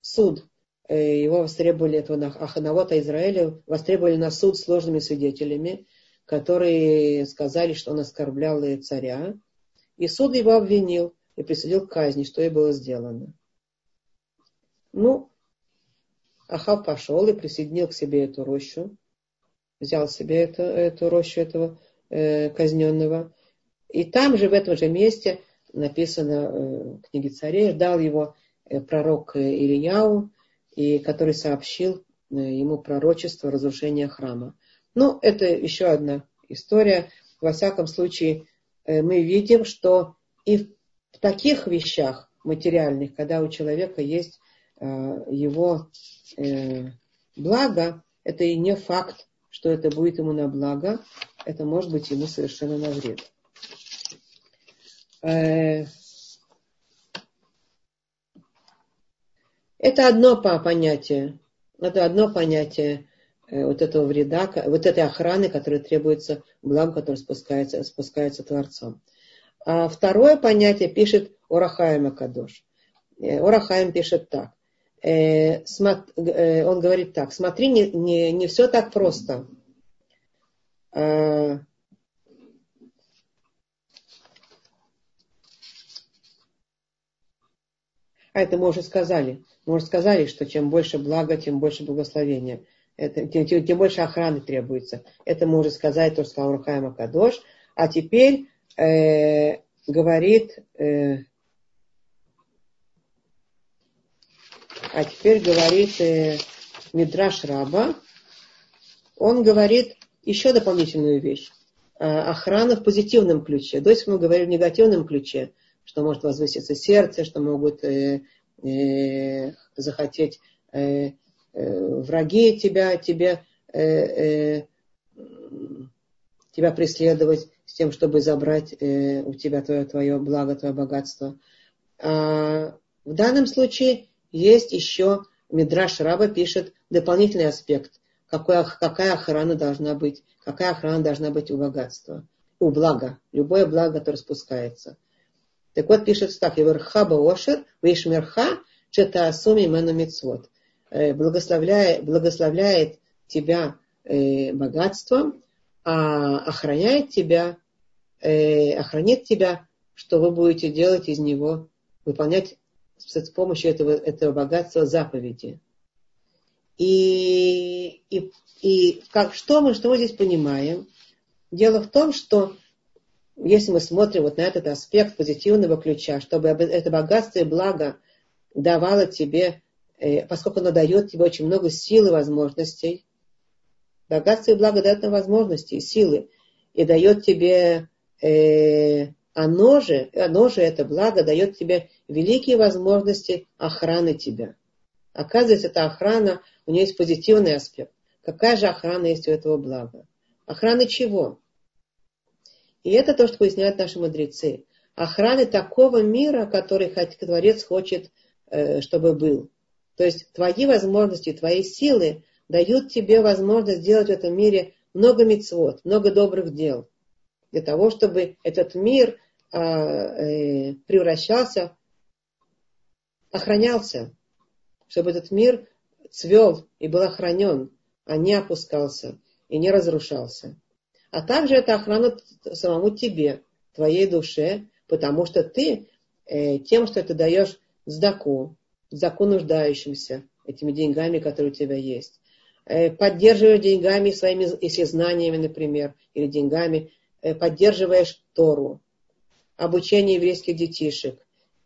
Суд. Э, его востребовали, этого Аханавота Израиля, востребовали на суд сложными свидетелями которые сказали, что он оскорблял царя. И суд его обвинил и присудил к казни, что и было сделано. Ну, Ахав пошел и присоединил к себе эту рощу, взял себе эту, эту рощу этого э, казненного. И там же, в этом же месте, написано э, в книге царей, ждал его э, пророк Ильяу, и который сообщил э, ему пророчество разрушения храма. Ну, это еще одна история. Во всяком случае, э, мы видим, что и в таких вещах материальных, когда у человека есть э, его э, благо, это и не факт, что это будет ему на благо, это может быть ему совершенно на вред. Это одно понятие, это одно понятие Э, вот этого вреда, вот этой охраны, которая требуется благ, который спускается, спускается Творцом. А второе понятие пишет Орахаем Акадош. Э, Орахаем пишет так. Э, он говорит так, смотри, не, не, не все так просто. А это мы уже сказали. Мы уже сказали, что чем больше блага, тем больше благословения. Это, тем, тем, тем больше охраны требуется. Это мы уже сказали, то сказал Рухай Макадош. А теперь э, говорит... Э, а теперь говорит э, Мидраш Раба. Он говорит еще дополнительную вещь. Э, охрана в позитивном ключе. До этого мы говорили в негативном ключе – что может возвыситься сердце, что могут э, э, захотеть э, э, враги тебя, тебе, э, э, тебя преследовать с тем, чтобы забрать э, у тебя твое, твое благо, твое богатство. А в данном случае есть еще, Мидраш Раба пишет дополнительный аспект, какой, какая охрана должна быть, какая охрана должна быть у богатства, у блага, любое благо, которое спускается. Так вот, пишет так, Еверхаба Ошер, Вишмерха, Чета Асуми Мену Мицвод. Э, благословляет, благословляет тебя э, богатством, а охраняет тебя, э, охранит тебя, что вы будете делать из него, выполнять с помощью этого, этого богатства заповеди. И, и, и как, что, мы, что мы здесь понимаем? Дело в том, что если мы смотрим вот на этот аспект позитивного ключа, чтобы это богатство и благо давало тебе, э, поскольку оно дает тебе очень много сил и возможностей, богатство и благо дает нам возможности и силы, и дает тебе э, оно же, оно же, это благо, дает тебе великие возможности охраны тебя. Оказывается, эта охрана, у нее есть позитивный аспект. Какая же охрана есть у этого блага? Охраны чего? И это то, что поясняют наши мудрецы. Охраны такого мира, который Творец хочет, э, чтобы был. То есть твои возможности, твои силы дают тебе возможность сделать в этом мире много мецвод, много добрых дел. Для того, чтобы этот мир а, э, превращался, охранялся, чтобы этот мир цвел и был охранен, а не опускался и не разрушался. А также это охрана самому тебе, твоей душе, потому что ты э, тем, что ты даешь сдаку, сдаку нуждающимся, этими деньгами, которые у тебя есть, э, поддерживаешь деньгами своими, если знаниями, например, или деньгами, э, поддерживаешь Тору, обучение еврейских детишек,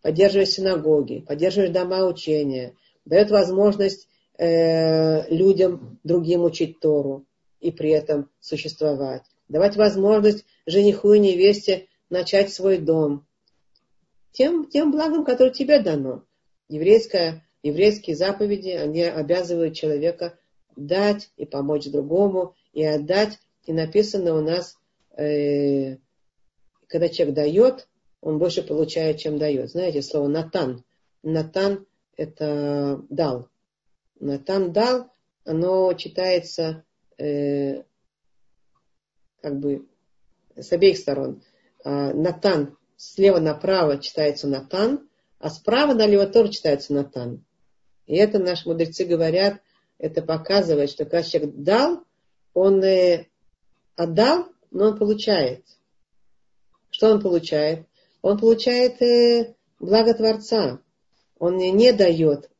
поддерживая синагоги, поддерживая дома учения, дает возможность э, людям другим учить Тору и при этом существовать. Давать возможность жениху и невесте начать свой дом. Тем, тем благом, которое тебе дано. Еврейская, еврейские заповеди, они обязывают человека дать и помочь другому, и отдать. И написано у нас э, когда человек дает, он больше получает, чем дает. Знаете, слово натан. Натан – это дал. Натан дал, оно читается э, как бы с обеих сторон. А, натан слева направо читается Натан, а справа налево тоже читается Натан. И это наши мудрецы говорят, это показывает, что когда человек дал, он э, отдал, но он получает. Что он получает? Он получает э, благо Творца. Он не, дает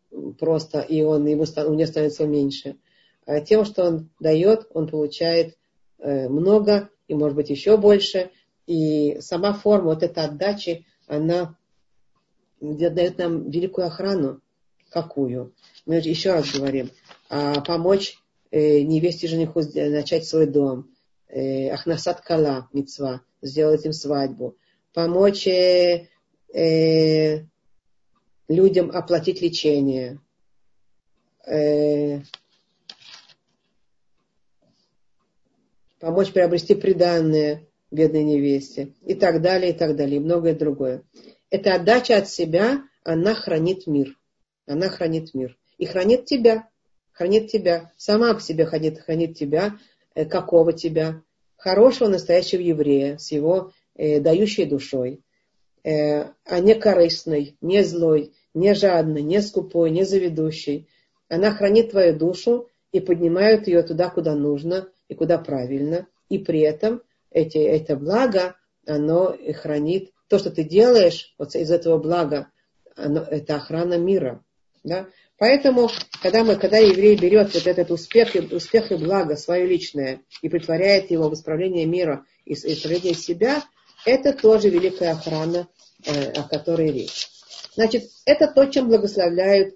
просто, и он, ему, у него становится меньше. А тем, что он дает, он получает много, и может быть еще больше. И сама форма вот этой отдачи, она дает нам великую охрану. Какую? Мы еще раз говорим. А помочь э, невесте жениху начать свой дом. Э, Ахнасат кала, мецва сделать им свадьбу, помочь э, э, людям оплатить лечение, э, помочь приобрести приданное бедной невесте и так далее, и так далее, и многое другое. Эта отдача от себя, она хранит мир. Она хранит мир. И хранит тебя. Хранит тебя. Сама по себе хранит, хранит тебя. Э, какого тебя? хорошего настоящего еврея с его э, дающей душой, э, а не корыстной, не злой, не жадной, не скупой, не заведущей. Она хранит твою душу и поднимает ее туда, куда нужно и куда правильно. И при этом эти, это благо, оно хранит то, что ты делаешь вот из этого блага, оно, это охрана мира. Да? Поэтому, когда, мы, когда еврей берет вот этот успех, успех и благо свое личное и притворяет его в исправление мира и исправление себя, это тоже великая охрана, э, о которой речь. Значит, это то, чем благословляют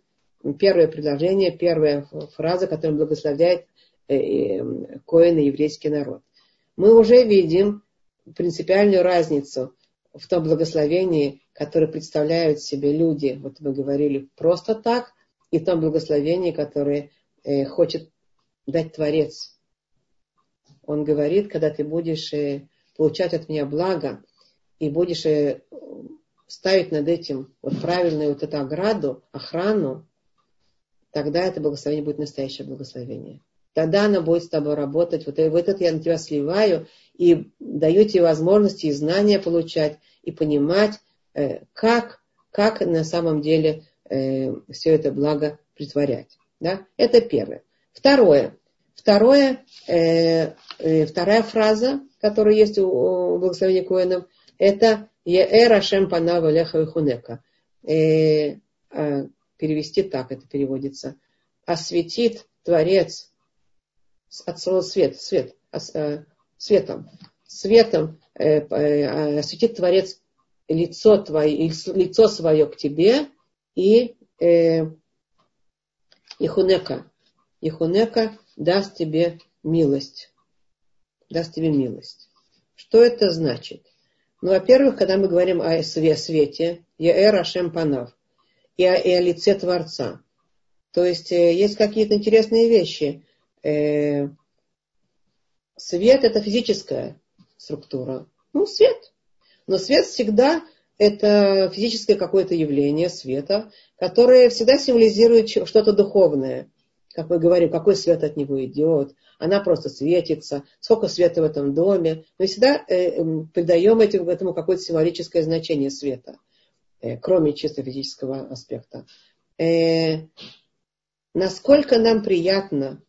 первое предложение, первая фраза, которая благословляет э, э, Коин и еврейский народ. Мы уже видим принципиальную разницу в том благословении, которое представляют себе люди, вот мы говорили, просто так, и в том благословении, которое э, хочет дать Творец. Он говорит, когда ты будешь получать от меня благо, и будешь ставить над этим вот правильную вот эту ограду, охрану, тогда это благословение будет настоящее благословение. Тогда оно будет с тобой работать. Вот, вот это я на тебя сливаю и даю тебе возможности и знания получать, и понимать, э, как, как на самом деле э, все это благо притворять. Да? Это первое. Второе. Второе, э, э, вторая фраза, которая есть у, у благословения Коинов, это Еэр Ашем Панава Леха Хунека. Э, э, перевести так это переводится. Осветит Творец от слова свет, свет, э, светом, светом э, э, осветит Творец лицо твое, лицо свое к тебе и э, Ихунека. Ихунека даст тебе милость. Даст тебе милость. Что это значит? Ну, во-первых, когда мы говорим о свете, Еэр Ашем Панав, и о, лице Творца, то есть есть какие-то интересные вещи. Э, свет это физическая структура. Ну, свет. Но свет всегда это физическое какое-то явление света, которое всегда символизирует что-то духовное. Как мы говорим, какой свет от него идет, она просто светится, сколько света в этом доме. Мы всегда э, эм, придаем этим, этому какое-то символическое значение света, э, кроме чисто физического аспекта. Э, насколько нам приятно,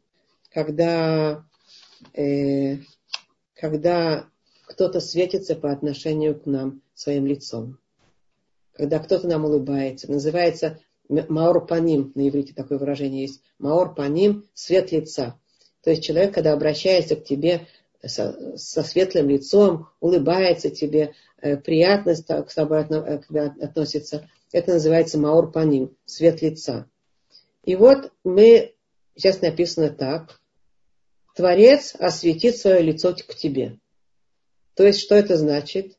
когда, э, когда кто-то светится по отношению к нам своим лицом. Когда кто-то нам улыбается. Называется маор паним, на иврите такое выражение есть. Маор паним – свет лица. То есть человек, когда обращается к тебе со, со светлым лицом, улыбается тебе, э, приятно к тобой к тебе относится, это называется маор паним, свет лица. И вот мы, сейчас написано так, Творец осветит свое лицо к тебе. То есть, что это значит?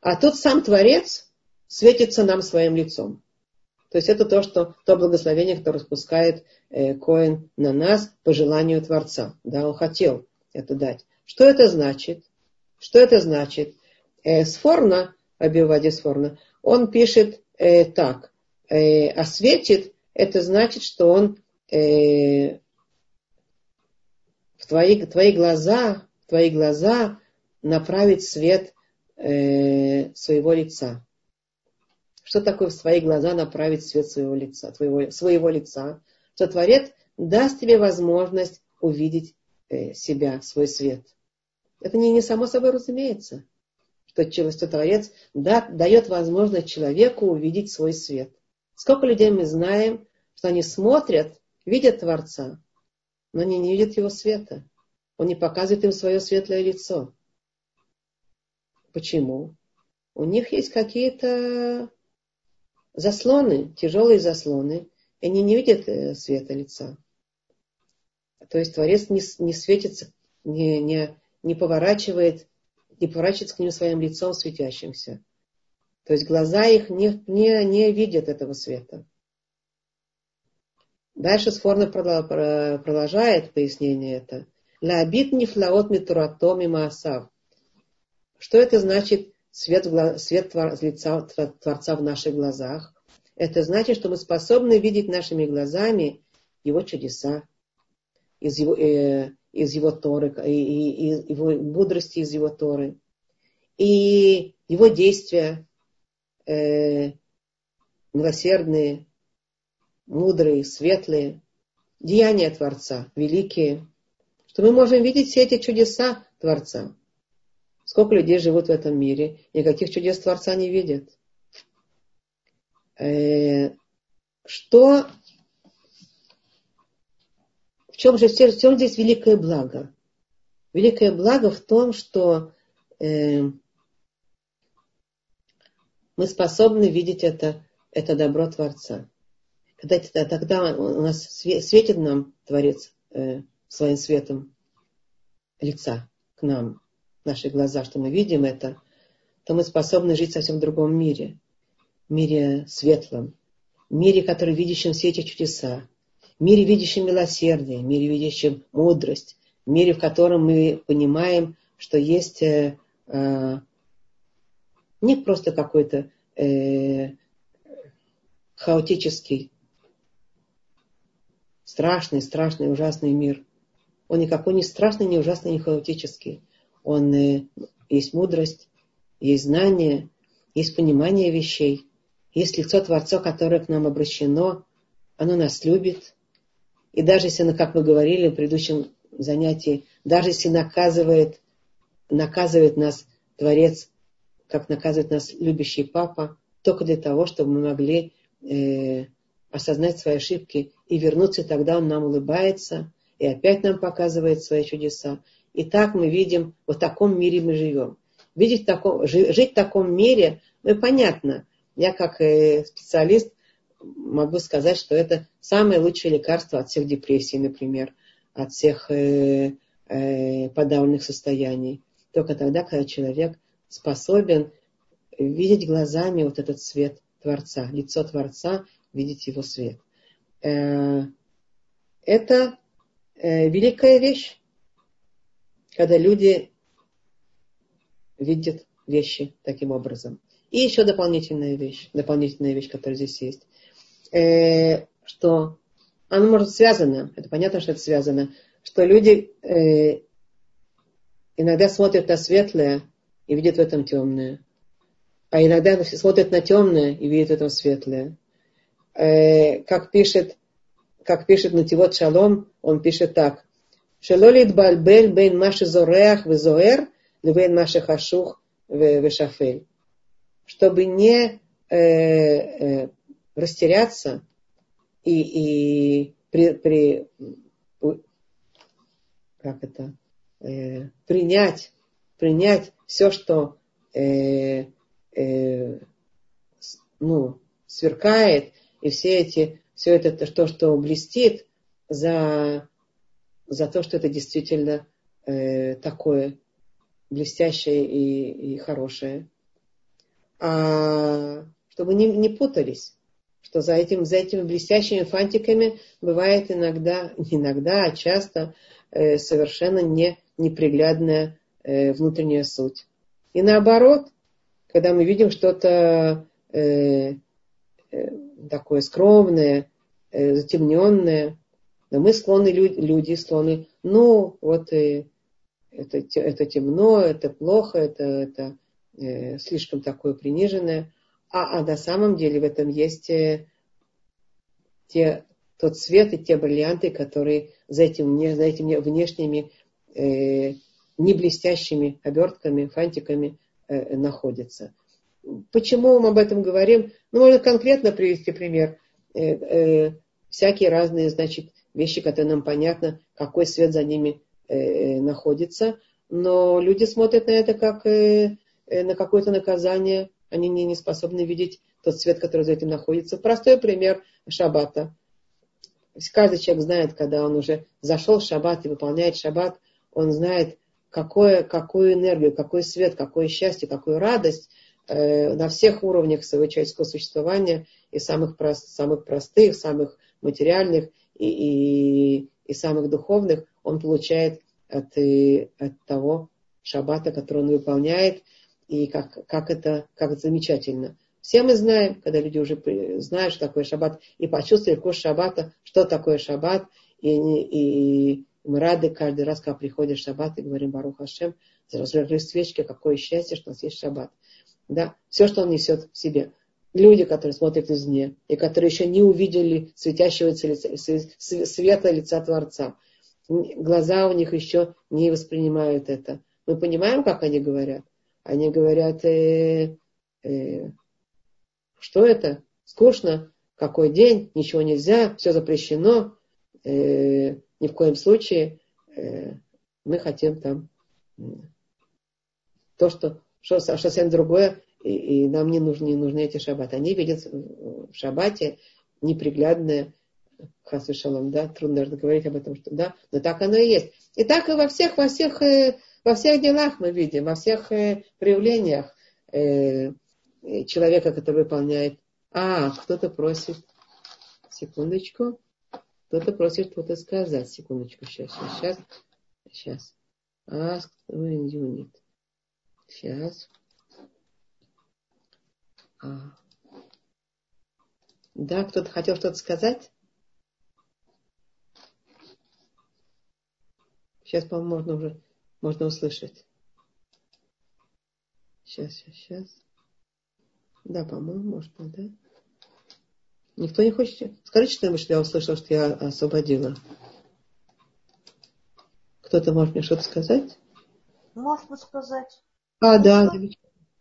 А тут сам Творец светится нам своим лицом. То есть это то, что, то благословение, которое спускает э, Коин на нас по желанию Творца. Да, он хотел это дать. Что это значит? Что это значит? Э, Сфорна, Абивади Сфорна, он пишет э, так. Э, осветит, это значит, что он э, в твои, твои глаза, в твои глаза направить свет э, своего лица. Что такое в свои глаза направить свет своего лица, твоего, своего лица? Что Творец даст тебе возможность увидеть э, себя, свой свет. Это не, не само собой разумеется, что, что Творец да, дает возможность человеку увидеть свой свет. Сколько людей мы знаем, что они смотрят, видят Творца, но они не видят его света. Он не показывает им свое светлое лицо. Почему? У них есть какие-то заслоны, тяжелые заслоны, и они не видят э, света лица. То есть Творец не, не светится, не, не, не поворачивает, не поворачивается к ним своим лицом светящимся. То есть глаза их не, не, не видят этого света. Дальше Сфорна продолжает пояснение это. Лабит нифлаот митуратом и маасав. Что это значит свет, свет лица Творца в наших глазах? Это значит, что мы способны видеть нашими глазами его чудеса, из его, э, из его Торы, и, и, и его мудрости из его Торы, и его действия э, милосердные, мудрые, светлые, деяния Творца, великие, что мы можем видеть все эти чудеса Творца. Сколько людей живут в этом мире, никаких чудес Творца не видят. Э, что, в чем же в чем здесь великое благо? Великое благо в том, что э, мы способны видеть это, это добро Творца. Когда тогда у нас светит нам Творец э, своим светом лица к нам, наши глаза, что мы видим это, то мы способны жить совсем в другом мире. Мире светлом, мире, который видящем все эти чудеса, мире, видящем милосердие, мире, видящем мудрость, мире, в котором мы понимаем, что есть э, э, не просто какой-то э, хаотический, страшный, страшный, ужасный мир. Он никакой не страшный, не ужасный, не хаотический. Он э, есть мудрость, есть знание, есть понимание вещей, есть лицо Творца, которое к нам обращено, оно нас любит. И даже если, как мы говорили в предыдущем занятии, даже если наказывает, наказывает нас Творец, как наказывает нас любящий папа, только для того, чтобы мы могли э, осознать свои ошибки и вернуться, тогда он нам улыбается и опять нам показывает свои чудеса. И так мы видим, в таком мире мы живем. Видеть таком, жить в таком мире, ну понятно, я как э, специалист могу сказать, что это самое лучшее лекарство от всех депрессий, например, от всех э, э, подавленных состояний. Только тогда, когда человек способен видеть глазами вот этот свет Творца, лицо Творца, видеть его свет. Э, это э, великая вещь, когда люди видят вещи таким образом. И еще дополнительная вещь, дополнительная вещь, которая здесь есть, э, что оно может связано, это понятно, что это связано, что люди иногда смотрят на светлое и видят в этом темное. А иногда смотрят на темное и видят в этом светлое. Э, как пишет, как пишет Нативот Шалом, он пишет так. Шелолит бальбель бейн маши зореах везоэр, бейн маши хашух вешафель. Чтобы не э, э, растеряться и, и при, при, как это, э, принять, принять все, что э, э, ну, сверкает, и все эти, все это то, что блестит, за, за то, что это действительно э, такое блестящее и, и хорошее. А чтобы не, не путались, что за, этим, за этими блестящими фантиками бывает иногда, не иногда, а часто э, совершенно не, неприглядная э, внутренняя суть. И наоборот, когда мы видим что-то э, э, такое скромное, э, затемненное, но мы склонны, люди, склонны, ну, вот э, это, это темно, это плохо, это, это э, слишком такое приниженное. А, а на самом деле в этом есть э, те, тот свет и те бриллианты, которые за, этим, за этими внешними э, не блестящими обертками, фантиками э, находятся. Почему мы об этом говорим? Ну, можно конкретно привести пример. Э, э, всякие разные, значит, вещи, которые нам понятно, какой свет за ними э, находится. Но люди смотрят на это как э, э, на какое-то наказание. Они не, не способны видеть тот свет, который за этим находится. Простой пример шаббата. Каждый человек знает, когда он уже зашел в шаббат и выполняет шаббат, он знает, какое, какую энергию, какой свет, какое счастье, какую радость на всех уровнях своего человеческого существования, и самых, самых простых, самых материальных и, и, и самых духовных, он получает от, и, от того шаббата, который он выполняет, и как, как это как замечательно. Все мы знаем, когда люди уже знают, что такое шаббат, и почувствовали вкус шаббата, что такое шаббат, и, и, мы рады каждый раз, когда приходит шаббат, и говорим Барух Хашем, зажгли свечки, какое счастье, что у нас есть шаббат. Да? Все, что он несет в себе. Люди, которые смотрят извне, и которые еще не увидели светящегося лица, света лица Творца. Глаза у них еще не воспринимают это. Мы понимаем, как они говорят. Они говорят, э, э, что это? Скучно, какой день, ничего нельзя, все запрещено. Э, ни в коем случае э, мы хотим там то, что, что совсем другое, и, и нам не нужны, не нужны эти шаббаты. Они видят в шаббате неприглядное, хасу шалом, да, трудно даже говорить об этом, что да, но так оно и есть. И так и во всех, во всех, э, во всех делах мы видим, во всех э, проявлениях э, человека, который выполняет. А, кто-то просит, секундочку, кто-то просит что-то сказать, секундочку, сейчас, сейчас, сейчас, сейчас. Ask unit. Сейчас. А. Да, кто-то хотел что-то сказать? Сейчас, по-моему, можно уже можно услышать. Сейчас, сейчас, сейчас. Да, по-моему, можно, да? Никто не хочет? Скажите что-нибудь, что я услышала, что я освободила. Кто-то может мне что-то сказать? Можно сказать. А, да,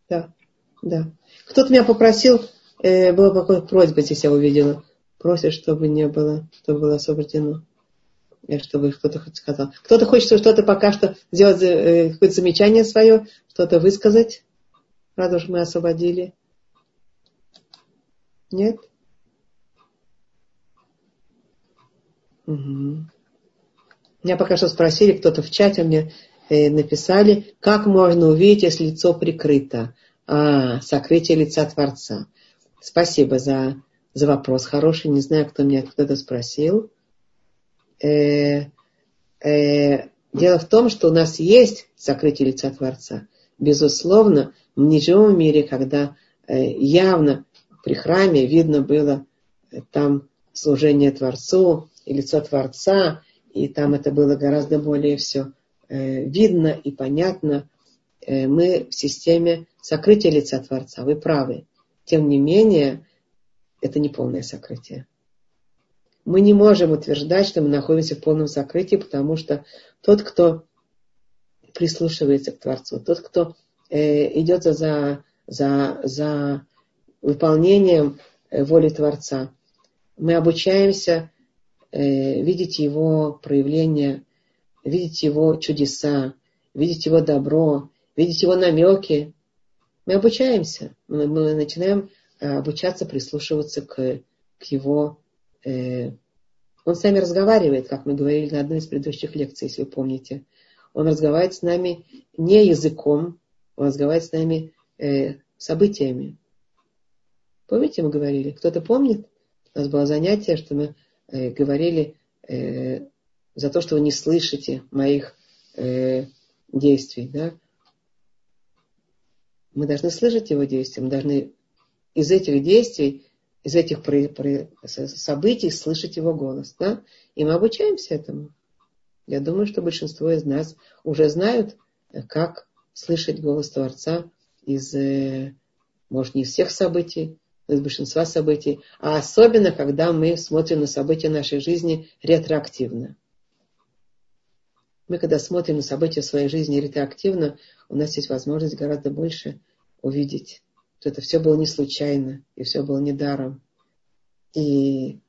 да, да. Кто-то меня попросил, э, была какая просьба здесь я увидела. Просит, чтобы не было, чтобы было освобождено. И чтобы кто-то хоть сказал. Кто-то хочет что-то пока что сделать, э, какое-то замечание свое, что-то высказать. Рада, что мы освободили. Нет? Угу. Меня пока что спросили, кто-то в чате мне написали, как можно увидеть, если лицо прикрыто. А, сокрытие лица Творца. Спасибо за, за вопрос хороший. Не знаю, кто меня кто-то спросил. Э, э, дело в том, что у нас есть сокрытие лица Творца. Безусловно, в мире, когда э, явно при храме видно было э, там служение Творцу и лицо Творца, и там это было гораздо более все э, видно и понятно. Э, мы в системе сокрытия лица Творца, вы правы. Тем не менее, это не полное сокрытие. Мы не можем утверждать, что мы находимся в полном сокрытии, потому что тот, кто прислушивается к Творцу, тот, кто э, идет за, за, за выполнением э, воли Творца. Мы обучаемся э, видеть его проявления, видеть его чудеса, видеть его добро, видеть его намеки. Мы обучаемся, мы, мы начинаем э, обучаться прислушиваться к, к его... Э, он с нами разговаривает, как мы говорили на одной из предыдущих лекций, если вы помните. Он разговаривает с нами не языком, он разговаривает с нами э, событиями. Помните, мы говорили? Кто-то помнит? У нас было занятие, что мы э, говорили э, за то, что вы не слышите моих э, действий. Да? Мы должны слышать его действия, мы должны из этих действий, из этих при, при, событий слышать его голос. Да? И мы обучаемся этому. Я думаю, что большинство из нас уже знают, как слышать голос Творца из, э, может, не из всех событий, из большинства событий, а особенно, когда мы смотрим на события нашей жизни ретроактивно. Мы, когда смотрим на события своей жизни ретроактивно, у нас есть возможность гораздо больше увидеть, что это все было не случайно, и все было не даром. И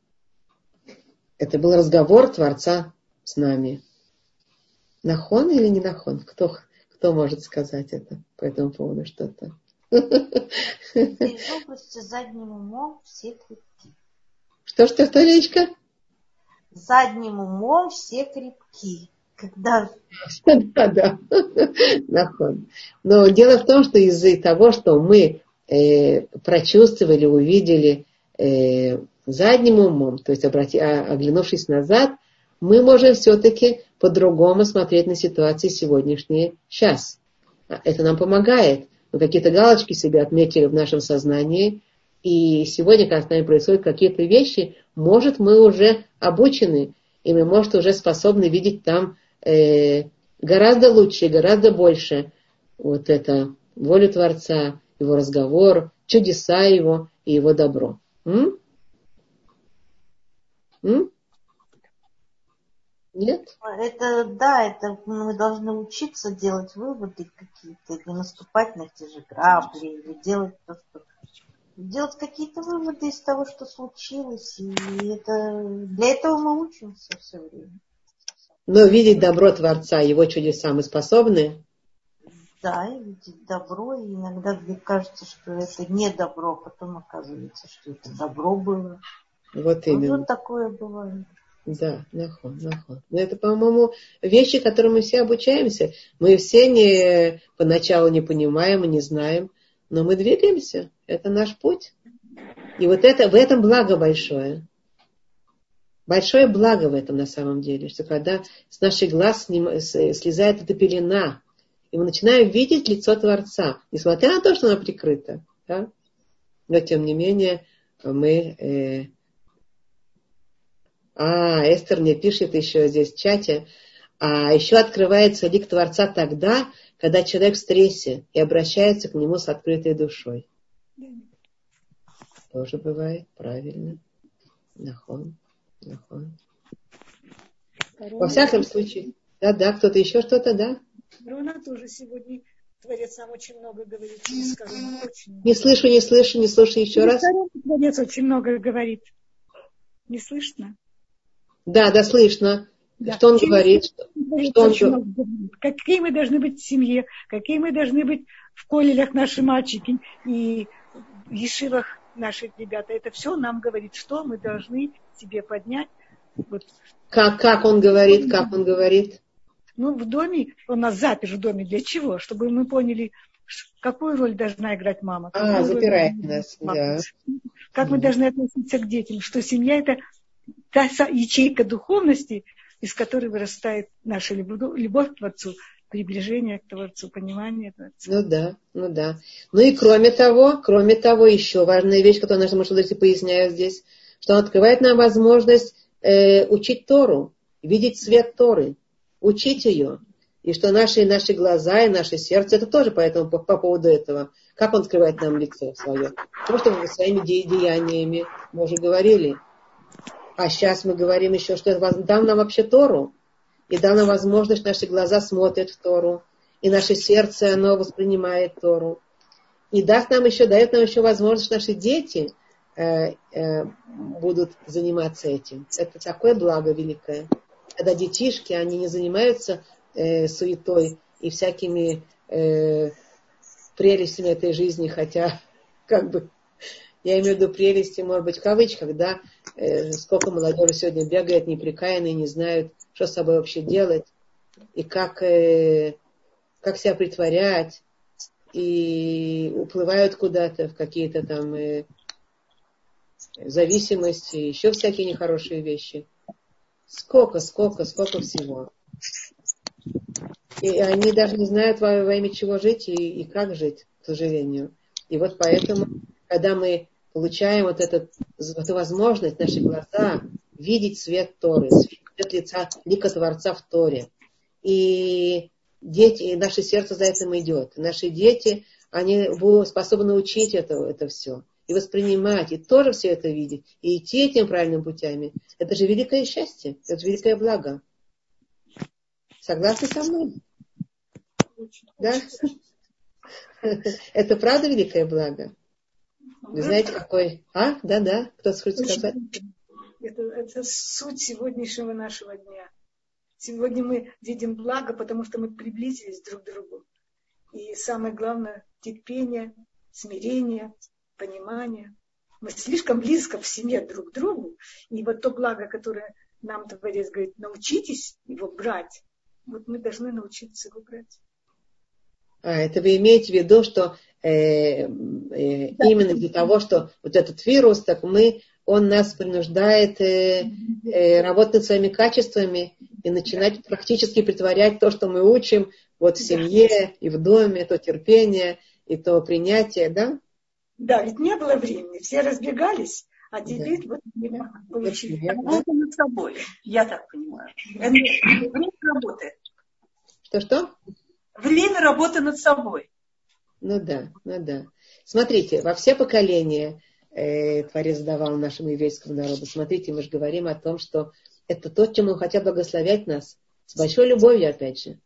это был разговор Творца с нами. Нахон или не нахон? Кто, кто может сказать это по этому поводу что-то? Из области задним умом все крепки. Что, что, Толечка? Задним умом все крепки. Когда... Да, да. Нахон. Но дело в том, что из-за того, что мы э, прочувствовали, увидели э, задним умом, то есть обрати, а, оглянувшись назад, мы можем все-таки по-другому смотреть на ситуации сегодняшние сейчас. Это нам помогает мы какие-то галочки себе отметили в нашем сознании, и сегодня, когда с нами происходят какие-то вещи, может, мы уже обучены, и мы, может, уже способны видеть там э, гораздо лучше, гораздо больше вот это волю Творца, его разговор, чудеса его и его добро. М? М? Нет? Это, да, это мы должны учиться делать выводы какие-то, не наступать на те же грабли, или делать то, что делать какие-то выводы из того, что случилось. И это для этого мы учимся все время. Но видеть добро Творца, его чудеса мы способны? Да, и видеть добро. И иногда мне кажется, что это не добро, а потом оказывается, что это добро было. Вот именно. Вот такое бывает. Да, нахон, нахон. Но это, по-моему, вещи, которые мы все обучаемся. Мы все не поначалу не понимаем и не знаем, но мы двигаемся. Это наш путь. И вот это, в этом благо большое. Большое благо в этом на самом деле, что когда с наших глаз слезает эта пелена, и мы начинаем видеть лицо Творца, несмотря на то, что оно прикрыто. Да? Но тем не менее мы... Э... А, Эстер мне пишет еще здесь в чате. А еще открывается лик Творца тогда, когда человек в стрессе и обращается к нему с открытой душой. Тоже бывает, правильно. Нахон, нахон. Во всяком случае. Да, да, кто-то еще что-то, да? Рона тоже сегодня Творец нам очень много говорит через корону. Очень не слышу, не слышу, не слушаю еще раз. Творец очень много говорит. Не слышно? Да, да, слышно. Да. Что он через говорит? Что он говорит? Какие мы должны быть в семье, какие мы должны быть в колелях наши мальчики и в ешивах наши ребята. Это все нам говорит, что мы должны себе поднять. Вот. Как, как он говорит, как он говорит? Ну, в доме, он нас запер в доме. Для чего? Чтобы мы поняли, какую роль должна играть мама. А, запирает нас, да. Как мы должны относиться к детям, что семья это та ячейка духовности, из которой вырастает наша любовь к Творцу, приближение к Творцу, понимание Творца. Ну да, ну да. Ну и кроме того, кроме того, еще важная вещь, которую наши мужчины поясняют здесь, что он открывает нам возможность э, учить Тору, видеть свет Торы учить ее. И что наши, наши глаза и наше сердце, это тоже поэтому, по, по поводу этого. Как он скрывает нам лицо свое? Потому что своими де- деяниями мы уже говорили. А сейчас мы говорим еще, что это дал нам вообще Тору. И дал нам возможность, наши глаза смотрят в Тору. И наше сердце, оно воспринимает Тору. И даст нам еще, дает нам еще возможность, наши дети будут заниматься этим. Это такое благо великое когда детишки, они не занимаются э, суетой и всякими э, прелестями этой жизни, хотя, как бы, я имею в виду прелести, может быть, в кавычках, да, э, сколько молодежи сегодня бегает неприкаянные, не знают, что с собой вообще делать, и как, э, как себя притворять, и уплывают куда-то в какие-то там э, зависимости, еще всякие нехорошие вещи. Сколько, сколько, сколько всего. И они даже не знают во, во имя чего жить и, и как жить, к сожалению. И вот поэтому, когда мы получаем вот этот, эту возможность, наши глаза, видеть свет Торы, свет лица, лика Творца в Торе. И дети, и наше сердце за этим идет. Наши дети, они будут способны учить это, это все и воспринимать, и тоже все это видеть, и идти этим правильными путями. Это же великое счастье, это же великое благо. Согласны со мной? Да? Это правда великое благо? Вы знаете, какой... А? Да-да, кто-то хочет сказать? Это, это суть сегодняшнего нашего дня. Сегодня мы видим благо, потому что мы приблизились друг к другу. И самое главное, терпение, смирение, понимание. Мы слишком близко в семье друг к другу. И вот то благо, которое нам Творец говорит, научитесь его брать. Вот мы должны научиться его брать. А, это вы имеете в виду, что э, э, да. именно для того, что вот этот вирус, так мы, он нас принуждает э, э, работать над своими качествами и начинать да. практически притворять то, что мы учим вот в семье да. и в доме, то терпение и то принятие, да? Да, ведь не было времени, все разбегались, а теперь да. вот время получили. Работа над собой, я так понимаю. Время работы. Что-что? Время работы над собой. Ну да, ну да. Смотрите, во все поколения э, Творец давал нашему еврейскому народу. Смотрите, мы же говорим о том, что это то, чем он хотел благословять нас. С большой любовью, опять же.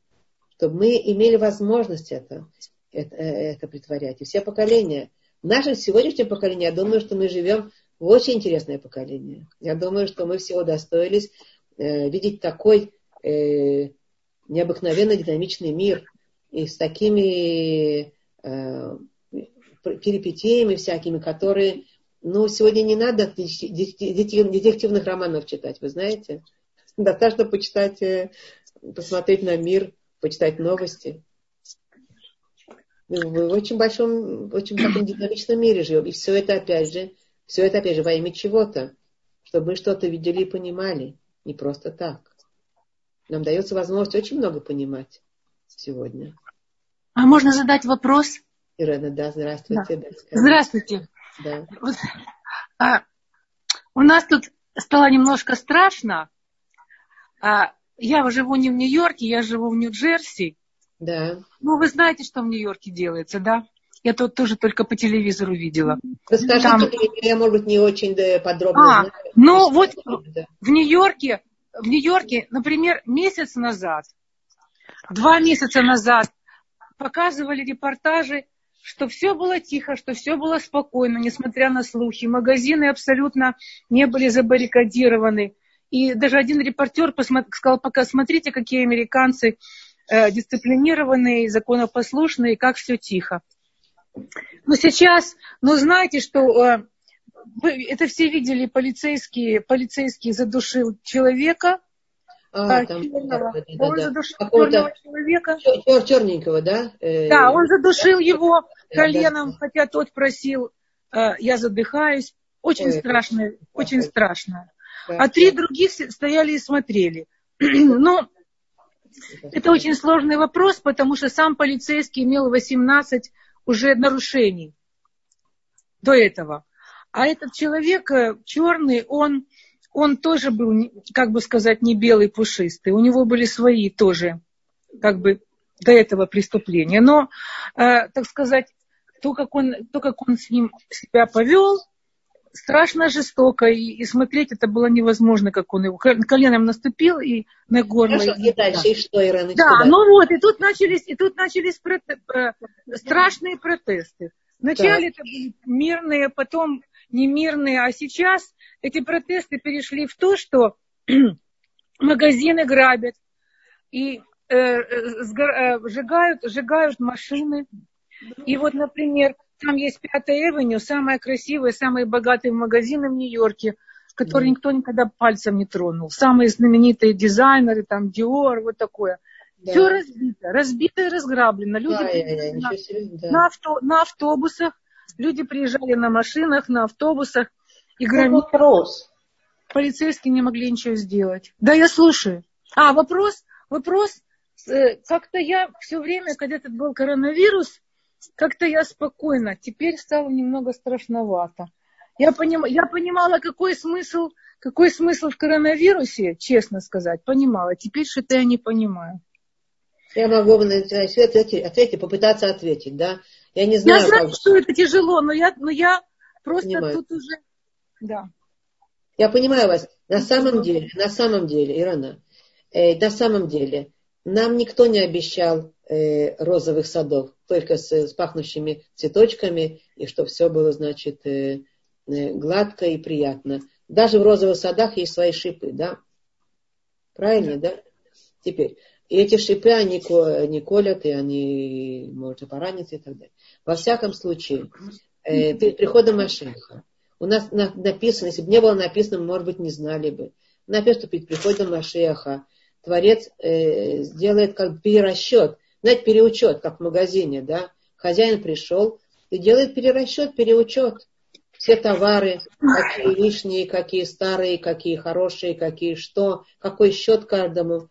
Чтобы мы имели возможность это, это, это притворять. И все поколения – в нашем сегодняшнем поколении, я думаю, что мы живем в очень интересное поколение. Я думаю, что мы всего достоились э, видеть такой э, необыкновенно динамичный мир и с такими э, перипетиями всякими, которые Ну, сегодня не надо детективных романов читать, вы знаете. Достаточно почитать, э, посмотреть на мир, почитать новости. Мы в очень большом, очень таком динамичном мире живем. И все это, опять же, все это, опять же, во имя чего-то. Чтобы мы что-то видели и понимали. Не просто так. Нам дается возможность очень много понимать сегодня. А можно задать вопрос? Ирена, да, здравствуйте. Да. Да, здравствуйте. Да. Вот, а, у нас тут стало немножко страшно. А, я живу не в Нью-Йорке, я живу в Нью-Джерси. Да. Ну, вы знаете, что в Нью-Йорке делается, да? Я тут тоже только по телевизору видела. Расскажите, Там... я, может быть, не очень подробно а, знаю. Ну, вот да. в Нью-Йорке, в Нью-Йорке, например, месяц назад, два месяца назад показывали репортажи, что все было тихо, что все было спокойно, несмотря на слухи. Магазины абсолютно не были забаррикадированы. И даже один репортер сказал, пока смотрите, какие американцы э, дисциплинированные, законопослушные, как все тихо. Но сейчас, ну знаете, что э, это все видели полицейские, полицейские задушил человека, а, а, там, черного. Да, да, он да. задушил черного человека. Чер, черненького, да? Э, да, он задушил его коленом, да. хотя тот просил, э, я задыхаюсь. Очень Ой, страшно, это... очень страшно. А три других стояли и смотрели. Но это очень сложный вопрос, потому что сам полицейский имел 18 уже нарушений до этого. А этот человек э, черный, он, он тоже был, как бы сказать, не белый пушистый. У него были свои тоже, как бы, до этого преступления. Но, э, так сказать, то как, он, то, как он с ним себя повел, страшно жестоко, и, и смотреть это было невозможно, как он его коленом наступил и на горло. Хорошо, и дальше, и что, Ирана? Да, ну вот, и тут начались, и тут начались проте, э, страшные протесты. Вначале да. это были мирные, потом немирные, а сейчас эти протесты перешли в то, что магазины грабят и э, э, сжигают, сжигают машины. И вот, например, там есть Пятая Эвеню, самая красивая, самые богатые магазины в Нью-Йорке, которые да. никто никогда пальцем не тронул. Самые знаменитые дизайнеры, там Dior, вот такое. Да. Все разбито, разбито и разграблено. Люди да, я, на, да. на, авто, на автобусах, люди приезжали на машинах, на автобусах и громили. Вопрос. Полицейские не могли ничего сделать. Да, я слушаю. А, вопрос, вопрос. Э, как-то я все время, когда этот был коронавирус, как-то я спокойно. Теперь стало немного страшновато. Я, поним, я понимала, какой смысл, какой смысл в коронавирусе, честно сказать, понимала. Теперь что-то я не понимаю. Я могу на ответить, ответить, попытаться ответить, да? Я не знаю. Я знаю, как... что это тяжело, но я, но я просто понимаю. тут уже, да. Я понимаю вас. На самом деле, на самом деле, Ирана, э, на самом деле, нам никто не обещал э, розовых садов, только с, с пахнущими цветочками, и чтобы все было, значит, э, э, гладко и приятно. Даже в розовых садах есть свои шипы, да? Правильно, да? Теперь, и эти шипы, они, они колят, и они может пораниться и так далее. Во всяком случае, э, перед приходом Машеха, у нас на, написано, если бы не было написано, может быть, не знали бы. Написано, что перед приходом Машеха Творец э, сделает как перерасчет знаете, переучет, как в магазине, да. Хозяин пришел и делает перерасчет, переучет. Все товары, какие лишние, какие старые, какие хорошие, какие что, какой счет каждому.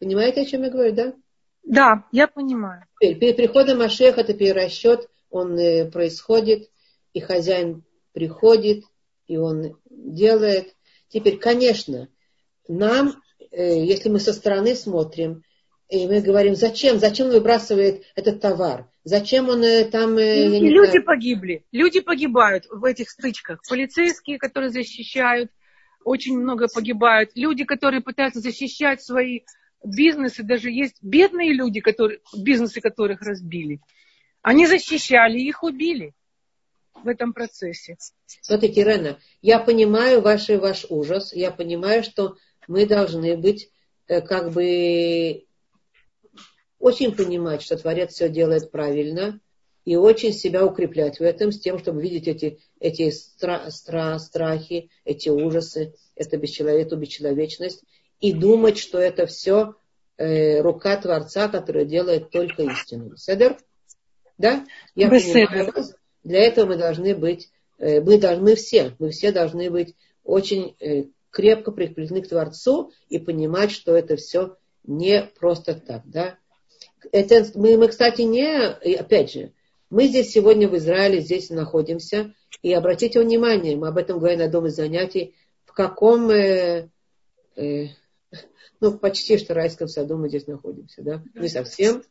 Понимаете, о чем я говорю, да? Да, я понимаю. Теперь, перед приходом Машех это перерасчет, он э, происходит, и хозяин приходит, и он делает. Теперь, конечно, нам, э, если мы со стороны смотрим, и мы говорим, зачем, зачем он выбрасывает этот товар? Зачем он э, там... Э, и люди знаю... погибли, люди погибают в этих стычках. Полицейские, которые защищают, очень много погибают. Люди, которые пытаются защищать свои бизнесы, даже есть бедные люди, которые, бизнесы которых разбили. Они защищали, их убили в этом процессе. Смотрите, Рена, я понимаю ваш, ваш ужас, я понимаю, что мы должны быть э, как бы очень понимать, что Творец все делает правильно, и очень себя укреплять в этом, с тем, чтобы видеть эти, эти стра, стра, страхи, эти ужасы, это бесчеловек, эту бесчеловечность, и думать, что это все э, рука Творца, которая делает только истину. Седер? Да? Я понимаю Для этого мы должны быть, э, мы должны все, мы все должны быть очень э, крепко прикреплены к Творцу и понимать, что это все не просто так, да. Это, мы, мы, кстати, не, опять же, мы здесь сегодня в Израиле, здесь находимся, и обратите внимание, мы об этом говорим на одном из занятий, в каком, э, э, ну, почти что райском саду мы здесь находимся, да, не совсем,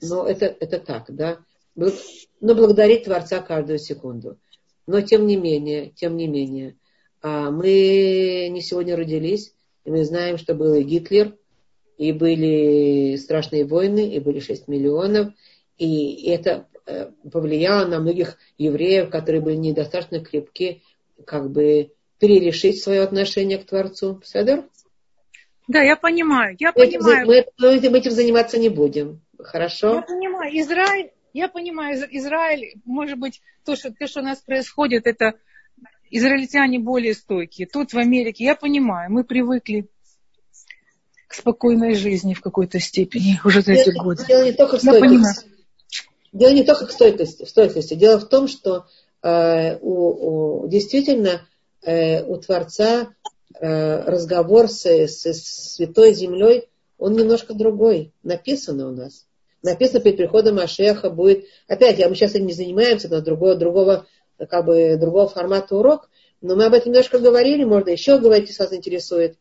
но это, это так, да, но благодарить Творца каждую секунду. Но тем не менее, тем не менее, а мы не сегодня родились, и мы знаем, что был и Гитлер, и были страшные войны, и были 6 миллионов, и это э, повлияло на многих евреев, которые были недостаточно крепки, как бы перерешить свое отношение к Творцу. Седер? Да, я понимаю, я мы понимаю. Этим, мы, мы этим заниматься не будем. Хорошо? Я понимаю. Израиль, я понимаю, Израиль, может быть, то, что, то, что у нас происходит, это израильтяне более стойкие. Тут в Америке, я понимаю, мы привыкли к спокойной жизни в какой-то степени уже за эти годы. Дело не только в стойкости. Я понимаю. Дело не только в стойкости, в стойкости. Дело в том, что э, у, у, действительно э, у Творца э, разговор с, с, с Святой Землей, он немножко другой. Написано у нас. Написано перед приходом Ашеха будет... Опять, я мы сейчас этим не занимаемся, это другого, другого как бы другого формата урок, но мы об этом немножко говорили, можно еще говорить, если вас интересует,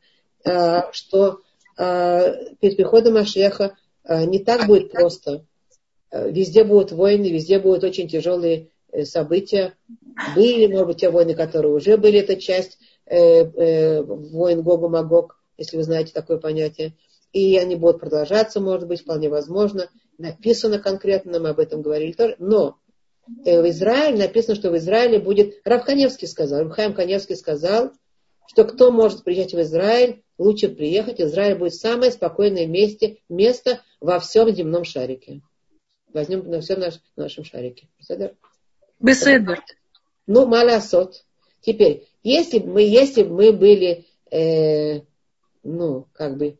э, что перед приходом Машеха э, не так будет просто. Везде будут войны, везде будут очень тяжелые события. Были, может быть, те войны, которые уже были, это часть войн Гогу Магог, если вы знаете такое понятие. И они будут продолжаться, может быть, вполне возможно. Написано конкретно, мы об этом говорили тоже. Но Э, в Израиле, написано, что в Израиле будет, Рав Каневский сказал, Рабхайм Каневский сказал, что кто может приезжать в Израиль, лучше приехать. Израиль будет самое спокойное месте, место во всем земном шарике. Возьмем на всем наш, нашем шарике. Беседер. Ну, малясот. Теперь, если бы мы, если бы мы были, э, ну, как бы,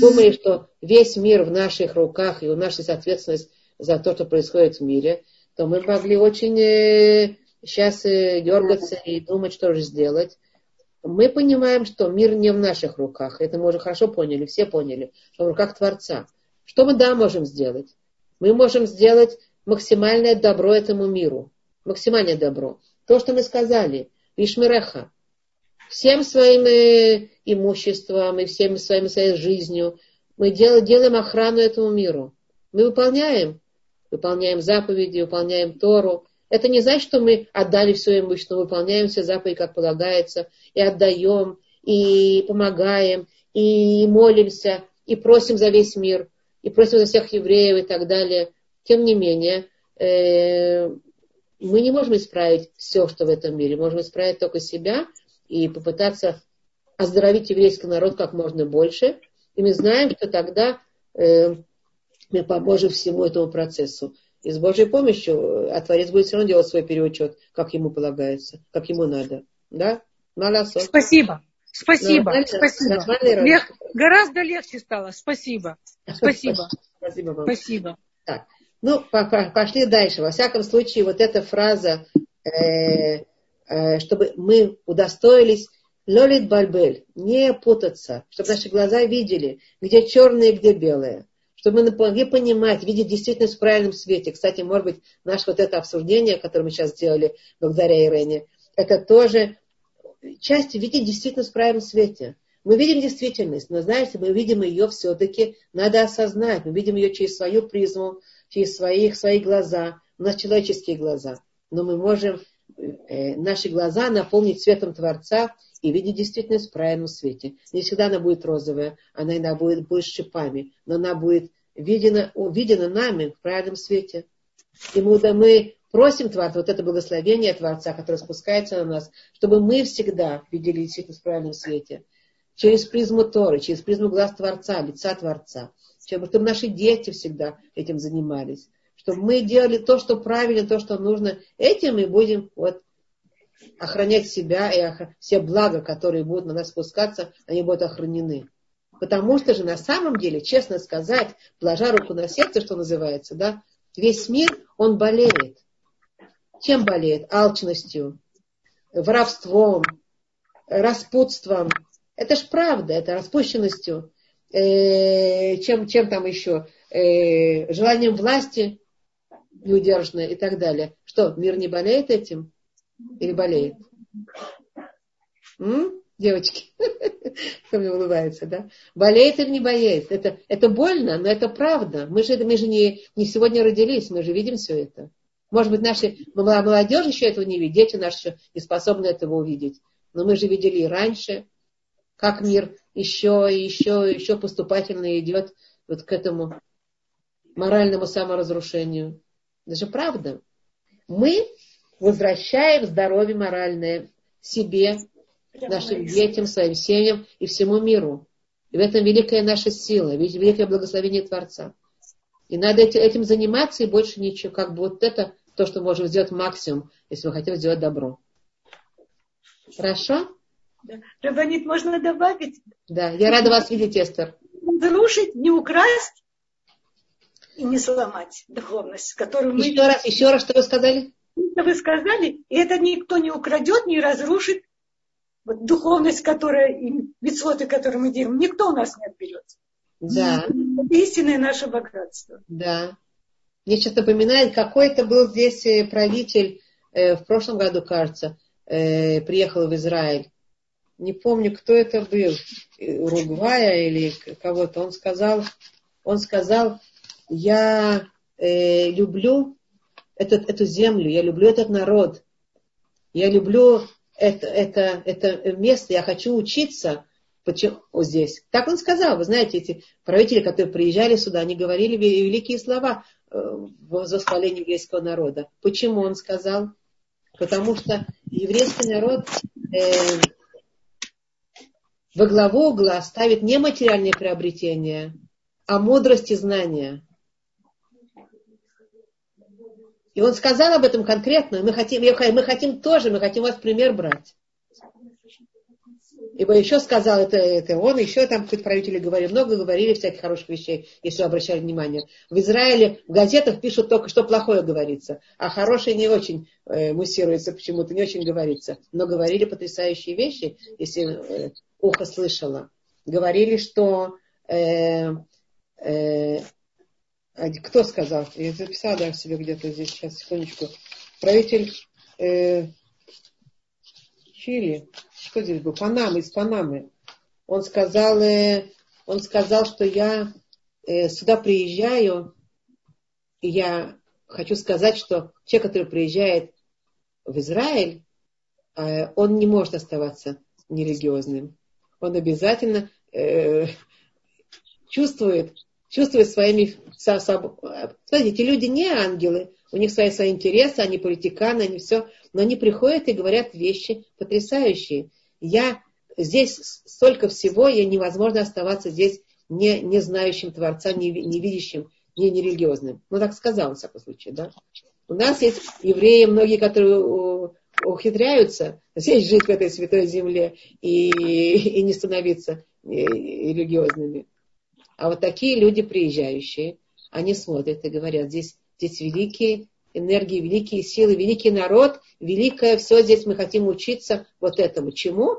думали, что весь мир в наших руках и у нас есть ответственность за то, что происходит в мире, то мы могли очень э, сейчас э, дергаться и думать, что же сделать. Мы понимаем, что мир не в наших руках. Это мы уже хорошо поняли, все поняли, что в руках Творца. Что мы, да, можем сделать? Мы можем сделать максимальное добро этому миру. Максимальное добро. То, что мы сказали, Вишмиреха. Всем своим э, имуществом и всем своим своей жизнью мы делаем, делаем охрану этому миру. Мы выполняем выполняем заповеди, выполняем Тору. Это не значит, что мы отдали все имущество, выполняем все заповеди, как полагается, и отдаем, и помогаем, и молимся, и просим за весь мир, и просим за всех евреев и так далее. Тем не менее, э, мы не можем исправить все, что в этом мире. Можем исправить только себя и попытаться оздоровить еврейский народ как можно больше. И мы знаем, что тогда э, мы поможем всему этому процессу. И с Божьей помощью, а Творец будет все равно делать свой переучет, как ему полагается, как ему надо. Да? Маласо. Спасибо. Спасибо. Нормально? Спасибо. Лег, гораздо легче стало. Спасибо. Спасибо. Спасибо вам. Спасибо. Так. Ну, пошли дальше. Во всяком случае, вот эта фраза, э, э, чтобы мы удостоились лолит бальбель, не путаться, чтобы наши глаза видели, где черное, где белое чтобы мы могли понимать, видеть действительность в правильном свете. Кстати, может быть, наше вот это обсуждение, которое мы сейчас сделали благодаря Ирене, это тоже часть видеть действительность в правильном свете. Мы видим действительность, но знаете, мы видим ее все-таки, надо осознать, мы видим ее через свою призму, через свои, свои глаза, у нас человеческие глаза. Но мы можем наши глаза наполнить светом Творца и видеть действительность в правильном свете. Не всегда она будет розовая, она иногда будет, с шипами, но она будет видена, увидена нами в правильном свете. И мы, да, мы просим Творца, вот это благословение Творца, которое спускается на нас, чтобы мы всегда видели действительность в правильном свете. Через призму Торы, через призму глаз Творца, лица Творца. Чтобы наши дети всегда этим занимались чтобы мы делали то, что правильно, то, что нужно. Этим мы будем вот охранять себя и ох... все блага, которые будут на нас спускаться, они будут охранены. Потому что же на самом деле, честно сказать, положа руку на сердце, что называется, да, весь мир, он болеет. Чем болеет? Алчностью, воровством, распутством. Это ж правда, это распущенностью. Э, чем, чем там еще? Э, желанием власти неудержанное и так далее. Что, мир не болеет этим? Или болеет? М? Девочки, кто мне улыбается, да? Болеет или не болеет? Это, это больно, но это правда. Мы же, мы же не, не сегодня родились, мы же видим все это. Может быть, наши молодежь еще этого не видит, дети наши еще не способны этого увидеть. Но мы же видели и раньше, как мир еще и еще и еще поступательно идет вот к этому моральному саморазрушению. Это же правда. Мы возвращаем здоровье моральное себе, нашим детям, своим семьям и всему миру. И в этом великая наша сила, великое благословение Творца. И надо этим заниматься и больше ничего. Как бы вот это то, что можем сделать максимум, если мы хотим сделать добро. Хорошо? Да. Рабанит, можно добавить? Да, я рада вас видеть, Эстер. Разрушить, не украсть и не сломать духовность, которую мы... Еще раз, еще раз, что вы сказали? Что вы сказали, и это никто не украдет, не разрушит вот духовность, которая, и митцвоты, которые мы делаем, никто у нас не отберет. Да. Это истинное наше богатство. Да. Мне сейчас напоминает, какой-то был здесь э, правитель, э, в прошлом году, кажется, э, приехал в Израиль. Не помню, кто это был, э, Уругвая или кого-то. Он сказал, он сказал, я э, люблю этот, эту землю, я люблю этот народ, я люблю это, это, это место, я хочу учиться почему, здесь. Так он сказал, вы знаете, эти правители, которые приезжали сюда, они говорили великие слова э, в восхвалении еврейского народа. Почему он сказал? Потому что еврейский народ э, во главу угла ставит не материальные приобретения, а мудрость и знания. И он сказал об этом конкретно. Мы хотим, мы хотим тоже, мы хотим вас пример брать. Ибо еще сказал это, это он, еще там какие-то правители говорили, много говорили всяких хороших вещей, если обращали внимание. В Израиле в газетах пишут только, что плохое говорится, а хорошее не очень э, муссируется почему-то, не очень говорится. Но говорили потрясающие вещи, если э, ухо слышало. Говорили, что э, э, кто сказал? Я записала даже себе где-то здесь, сейчас, секундочку. Правитель э, Чили, что здесь был? Панамы, из Панамы. Он сказал, э, он сказал, что я э, сюда приезжаю, и я хочу сказать, что человек, который приезжает в Израиль, э, он не может оставаться нерелигиозным. Он обязательно э, чувствует, чувствует своими... Смотрите, эти люди не ангелы, у них свои, свои интересы, они политиканы, они все, но они приходят и говорят вещи потрясающие. Я здесь столько всего, и невозможно оставаться здесь не, не знающим Творца, не, не видящим, не нерелигиозным. Ну, так сказал, в всяком случае, да. У нас есть евреи, многие, которые ухитряются здесь жить в этой святой земле и, и не становиться религиозными. А вот такие люди, приезжающие, они смотрят и говорят, здесь, здесь великие энергии, великие силы, великий народ, великое все, здесь мы хотим учиться вот этому. Чему?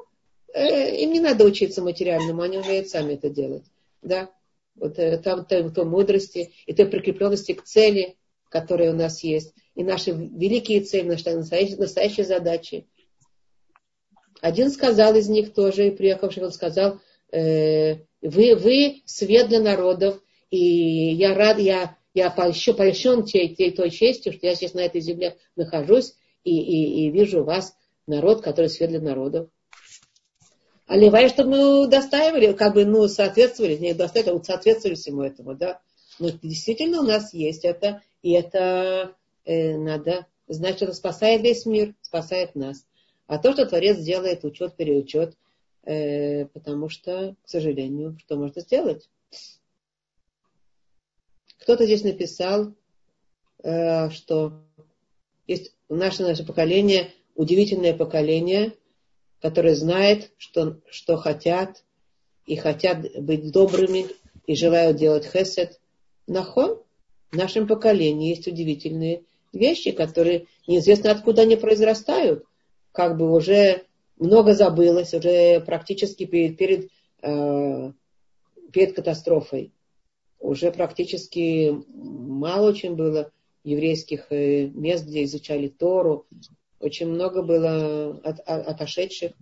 Э, им не надо учиться материальному, они умеют сами это делать. Да? Вот э, там то, то мудрости и той прикрепленности к цели, которая у нас есть, и наши великие цели, наши настоящие, настоящие задачи. Один сказал из них тоже, приехавший, он сказал, э, вы, вы свет для народов, и я рад, я, я еще польщен той, той, той честью, что я здесь на этой земле нахожусь и, и, и вижу вас, народ, который свет для народов. А левая, чтобы мы достаивали, как бы, ну, соответствовали, не достаивали, а соответствовали всему этому, да. Но действительно у нас есть это, и это э, надо знать, что это спасает весь мир, спасает нас. А то, что Творец делает учет, переучет, Э, потому что, к сожалению, что можно сделать? Кто-то здесь написал, э, что есть наше, наше поколение, удивительное поколение, которое знает, что, что хотят, и хотят быть добрыми, и желают делать хесед. Нахон, в нашем поколении есть удивительные вещи, которые неизвестно откуда они произрастают. Как бы уже много забылось, уже практически перед, перед, э, перед катастрофой. Уже практически мало очень было еврейских э, мест, где изучали Тору. Очень много было от, от, отошедших.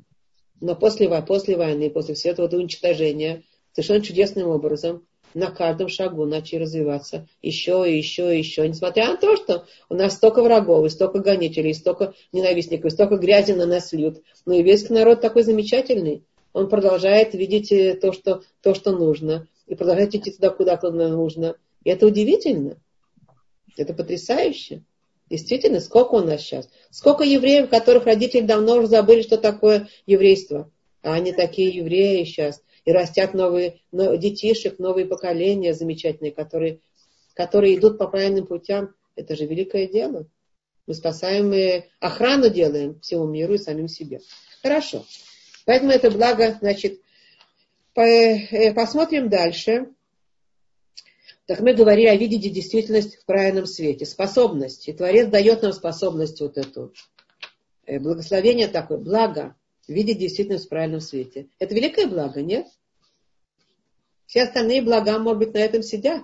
Но после, после войны, после всего этого уничтожения, совершенно чудесным образом на каждом шагу начали развиваться еще и еще и еще. Несмотря на то, что у нас столько врагов, и столько гонителей, и столько ненавистников, и столько грязи на нас льют. Но еврейский народ такой замечательный. Он продолжает видеть э, то, что, то, что нужно. И продолжает идти туда, куда нужно. И это удивительно. Это потрясающе. Действительно, сколько у нас сейчас? Сколько евреев, которых родители давно уже забыли, что такое еврейство. А они такие евреи сейчас и растят новые но, детишек, новые поколения замечательные, которые, которые идут по правильным путям. Это же великое дело. Мы спасаем и охрану делаем всему миру и самим себе. Хорошо. Поэтому это благо, значит, э, посмотрим дальше. Так мы говорили о виде действительность в правильном свете. Способность. И Творец дает нам способность вот эту. Э, благословение такое, благо видеть действительность в правильном свете. Это великое благо, нет? Все остальные блага, может быть, на этом сидят.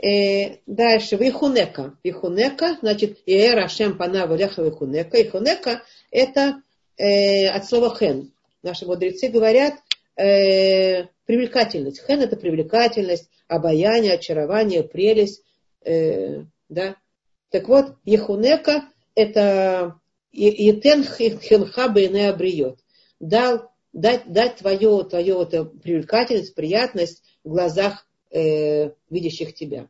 Э, дальше, вихунека. Вихунека, значит, иэр ашем пана валяха вихунека. Вихунека – это э, от слова хен. Наши мудрецы говорят э, привлекательность. Хен – это привлекательность, обаяние, очарование, прелесть. Э, да? Так вот, ехунека – это Етен хенха бейне обриет. Дал, дать, дать твою, твою вот привлекательность, приятность в глазах э, видящих тебя.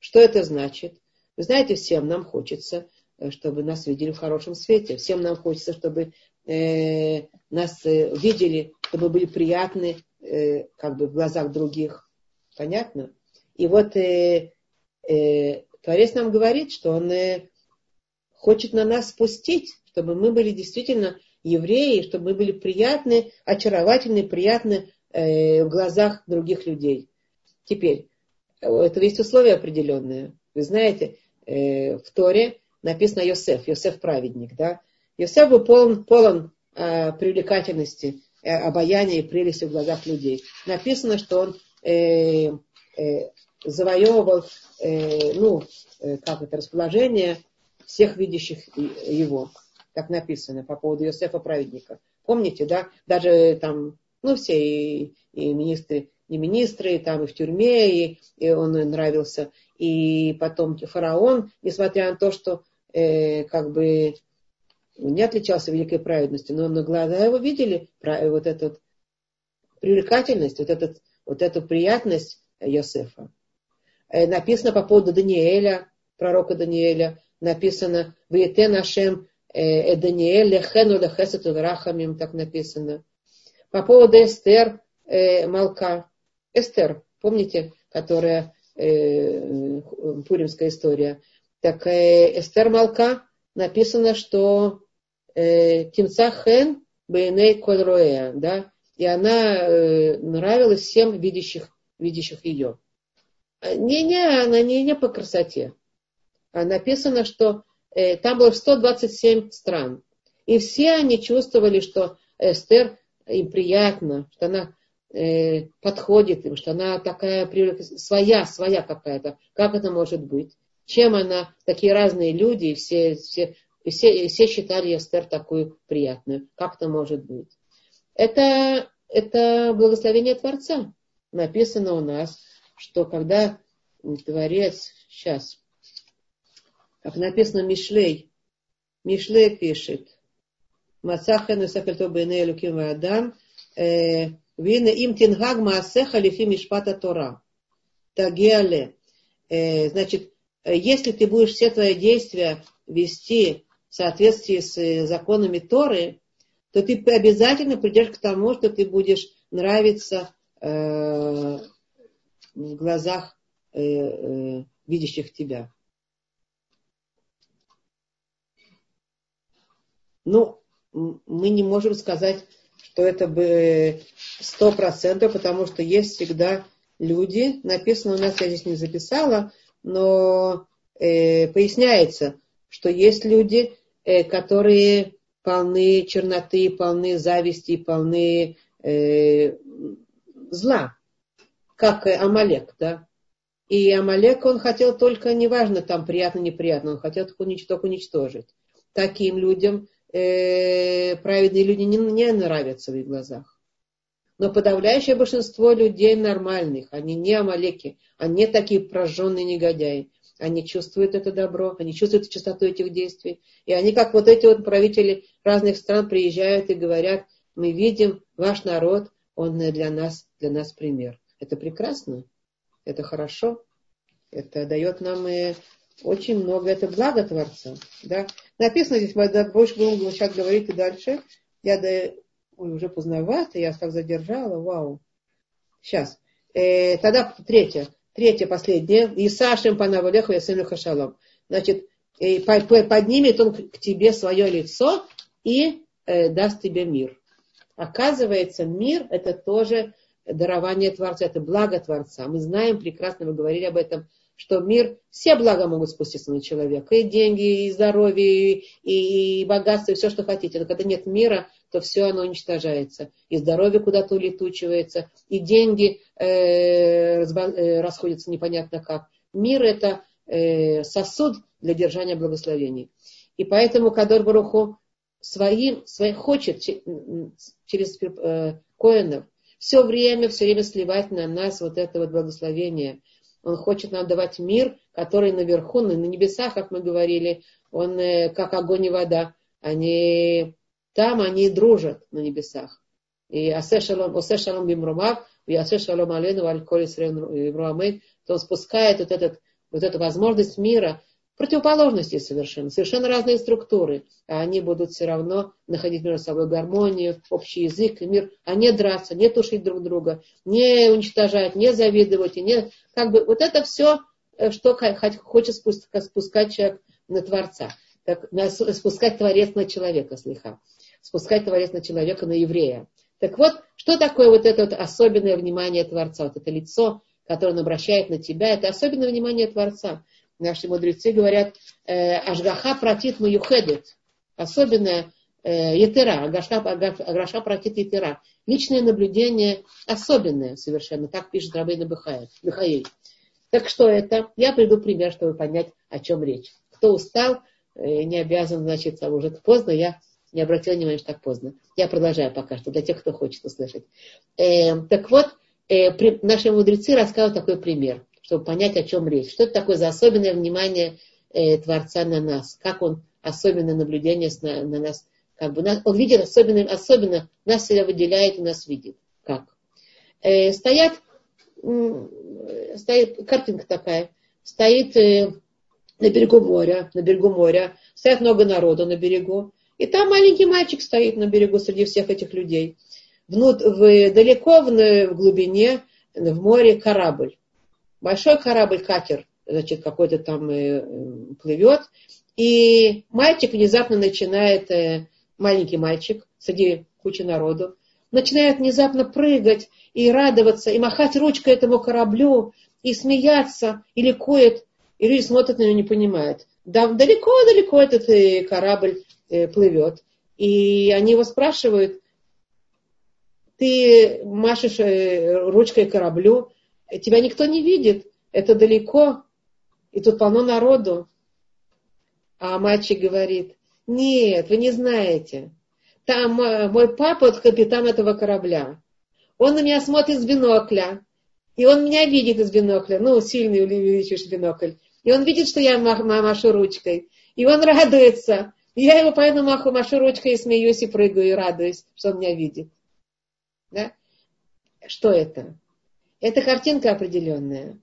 Что это значит? Вы знаете, всем нам хочется, э, чтобы нас видели в хорошем свете. Всем нам хочется, чтобы э, нас э, видели, чтобы были приятны э, как бы в глазах других. Понятно? И вот э, э, Творец нам говорит, что он э, хочет на нас спустить, чтобы мы были действительно евреи, чтобы мы были приятны, очаровательны, приятны э, в глазах других людей. Теперь, это есть условия определенные. Вы знаете, э, в Торе написано Йосеф, Йосеф праведник, да? Йосеф был полон, полон э, привлекательности, э, обаяния и прелести в глазах людей. Написано, что он э, э, завоевывал, э, ну, э, как это, расположение всех видящих его. Так написано по поводу Иосифа праведника. Помните, да? Даже там, ну, все и, и министры, и министры, и там и в тюрьме, и, и он нравился. И потом фараон, несмотря на то, что э, как бы не отличался великой праведностью, но на глаза его видели вот эту привлекательность, вот, этот, вот эту приятность Йосефа. Э, написано по поводу Даниэля, пророка Даниэля, написано «Виете нашем э, Даниэль лехену лехесету рахамим», так написано. По поводу Эстер э, Малка. Эстер, помните, которая э, пуримская история. Так э, Эстер Малка написано, что э, Тимца Хен Бейней Кольроя, да, и она э, нравилась всем видящих, видящих ее. Не, не, она не, не по красоте. А написано, что э, там было 127 стран. И все они чувствовали, что Эстер им приятно, что она э, подходит им, что она такая своя, своя какая-то. Как это может быть? Чем она, такие разные люди, и все, все, все, и все считали Эстер такую приятную. Как это может быть? Это, это благословение Творца. Написано у нас, что когда Творец, сейчас, как написано Мишлей. Мишлей пишет. Мацахен Сакальто Бейне Луким Адам. Вина им тингаг маасеха лифи мишпата Тора. Тагиале. Значит, если ты будешь все твои действия вести в соответствии с законами Торы, то ты обязательно придешь к тому, что ты будешь нравиться э, в глазах э, э, видящих тебя. Ну, мы не можем сказать, что это бы сто процентов, потому что есть всегда люди, написано у нас, я здесь не записала, но э, поясняется, что есть люди, э, которые полны черноты, полны зависти, полны э, зла, как Амалек, да. И Амалек, он хотел только, неважно, там приятно, неприятно, он хотел только уничтожить. Таким людям э, праведные люди не, не нравятся в их глазах. Но подавляющее большинство людей нормальных, они не амалеки, они такие прожженные негодяи. Они чувствуют это добро, они чувствуют чистоту этих действий. И они, как вот эти вот правители разных стран, приезжают и говорят, мы видим ваш народ, он для нас, для нас пример. Это прекрасно, это хорошо, это дает нам и очень много, это благо Творца. Да? Написано здесь, больше будем сейчас говорить и дальше. Я до... Ой, уже поздновато, я так задержала, вау. Сейчас. Э, тогда третье, третье, последнее. Исашем панавалеху ясыну хашалом. Значит, э, поднимет он к тебе свое лицо и э, даст тебе мир. Оказывается, мир это тоже дарование Творца, это благо Творца. Мы знаем прекрасно, мы говорили об этом что мир, все блага могут спуститься на человека, и деньги, и здоровье, и, и богатство, и все, что хотите. Но когда нет мира, то все оно уничтожается. И здоровье куда-то улетучивается, и деньги э, э, расходятся непонятно как. Мир это э, сосуд для держания благословений. И поэтому Кадор Баруху своим, своим хочет через э, Коинов все время, все время сливать на нас вот это вот благословение – он хочет нам давать мир, который наверху, на небесах, как мы говорили, он э, как огонь и вода. Они там, они дружат на небесах. И асе шалом, осе шалом бимрумав, и асе шалом алену аль колис то он спускает вот, этот, вот эту возможность мира противоположности совершенно, совершенно разные структуры, а они будут все равно находить между собой гармонию, общий язык, мир, а не драться, не тушить друг друга, не уничтожать, не завидовать, и не, как бы, вот это все, э, что хочет спускать человек на Творца, так, спускать Творец на человека, слегка, спускать Творец на человека, на еврея. Так вот, что такое вот это вот особенное внимание Творца, вот это лицо, которое он обращает на тебя, это особенное внимание Творца наши мудрецы говорят, э, Ашгаха протит маюхедет, особенно э, Етера, Аграша протит Етера. Личное наблюдение особенное совершенно, так пишет Рабейна Бахаей. Так что это? Я приду пример, чтобы понять, о чем речь. Кто устал, э, не обязан, значит, уже поздно, я не обратила внимания, что так поздно. Я продолжаю пока что, для тех, кто хочет услышать. Э, так вот, э, при, наши мудрецы рассказывают такой пример чтобы понять, о чем речь. Что это такое за особенное внимание э, Творца на нас? Как он особенное наблюдение на, на нас? Как бы нас, он видит особенно, особенно нас себя выделяет и нас видит. Как? Э, стоят, э, стоит картинка такая, стоит э, на берегу моря, на берегу моря, стоят много народу на берегу, и там маленький мальчик стоит на берегу среди всех этих людей. Внут, в, далеко в, в глубине, в море корабль большой корабль, катер, значит, какой-то там э, плывет, и мальчик внезапно начинает, э, маленький мальчик, среди кучи народу, начинает внезапно прыгать и радоваться, и махать ручкой этому кораблю, и смеяться, и ликует, и люди смотрят на него, не понимают. Да, далеко-далеко этот э, корабль э, плывет. И они его спрашивают, ты машешь э, ручкой кораблю, тебя никто не видит, это далеко, и тут полно народу. А мальчик говорит, нет, вы не знаете, там э, мой папа, вот капитан этого корабля, он на меня смотрит с бинокля, и он меня видит из бинокля, ну, сильный увеличишь бинокль, и он видит, что я машу ручкой, и он радуется, и я его поэтому маху, машу ручкой и смеюсь, и прыгаю, и радуюсь, что он меня видит. Да? Что это? Это картинка определенная,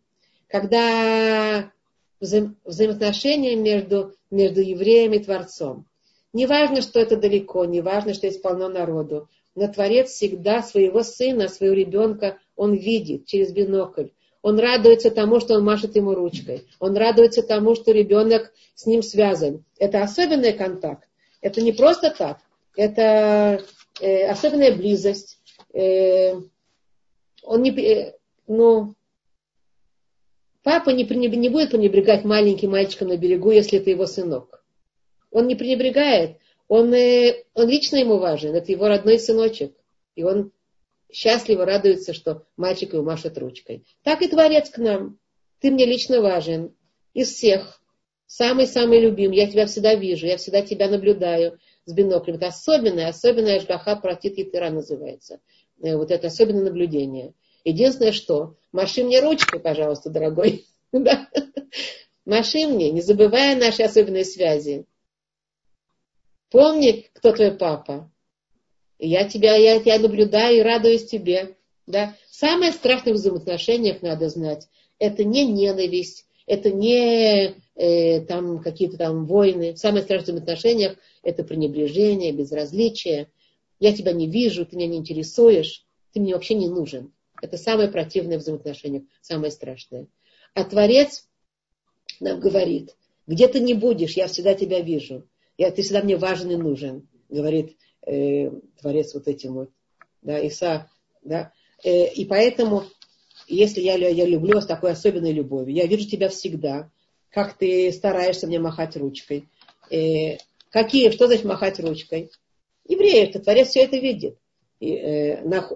когда вза взаимоотношения между, между евреем и Творцом. Не важно, что это далеко, не важно, что есть полно народу, но Творец всегда своего сына, своего ребенка, он видит через бинокль. Он радуется тому, что он машет ему ручкой. Он радуется тому, что ребенок с ним связан. Это особенный контакт. Это не просто так. Это э, особенная близость. Э, он не, ну, папа не, не будет пренебрегать маленьким мальчиком на берегу, если это его сынок. Он не пренебрегает. Он, э, он лично ему важен. Это его родной сыночек. И он счастливо радуется, что мальчик его машет ручкой. Так и Творец к нам. Ты мне лично важен. Из всех. Самый-самый любимый. Я тебя всегда вижу. Я всегда тебя наблюдаю с биноклем. Это особенное, особенное Ашгаха Протит Етера называется. Э, вот это особенное наблюдение. Единственное, что, маши мне ручкой, пожалуйста, дорогой. Маши мне, не забывая наши особенные связи. Помни, кто твой папа. Я тебя, я тебя наблюдаю и радуюсь тебе. Да? Самое страшное в взаимоотношениях надо знать. Это не ненависть, это не э, там какие-то там войны. Самое страшное в взаимоотношениях это пренебрежение, безразличие. Я тебя не вижу, ты меня не интересуешь, ты мне вообще не нужен. Это самое противное в взаимоотношениях, самое страшное. А Творец нам говорит, где ты не будешь, я всегда тебя вижу. Я, ты всегда мне важен и нужен, говорит э, Творец вот этим вот. Да, Иса, да. Э, и поэтому, если я, я люблю с такой особенной любовью, я вижу тебя всегда, как ты стараешься мне махать ручкой. Э, какие, что значит махать ручкой? Евреи, это Творец все это видит. И, э, на,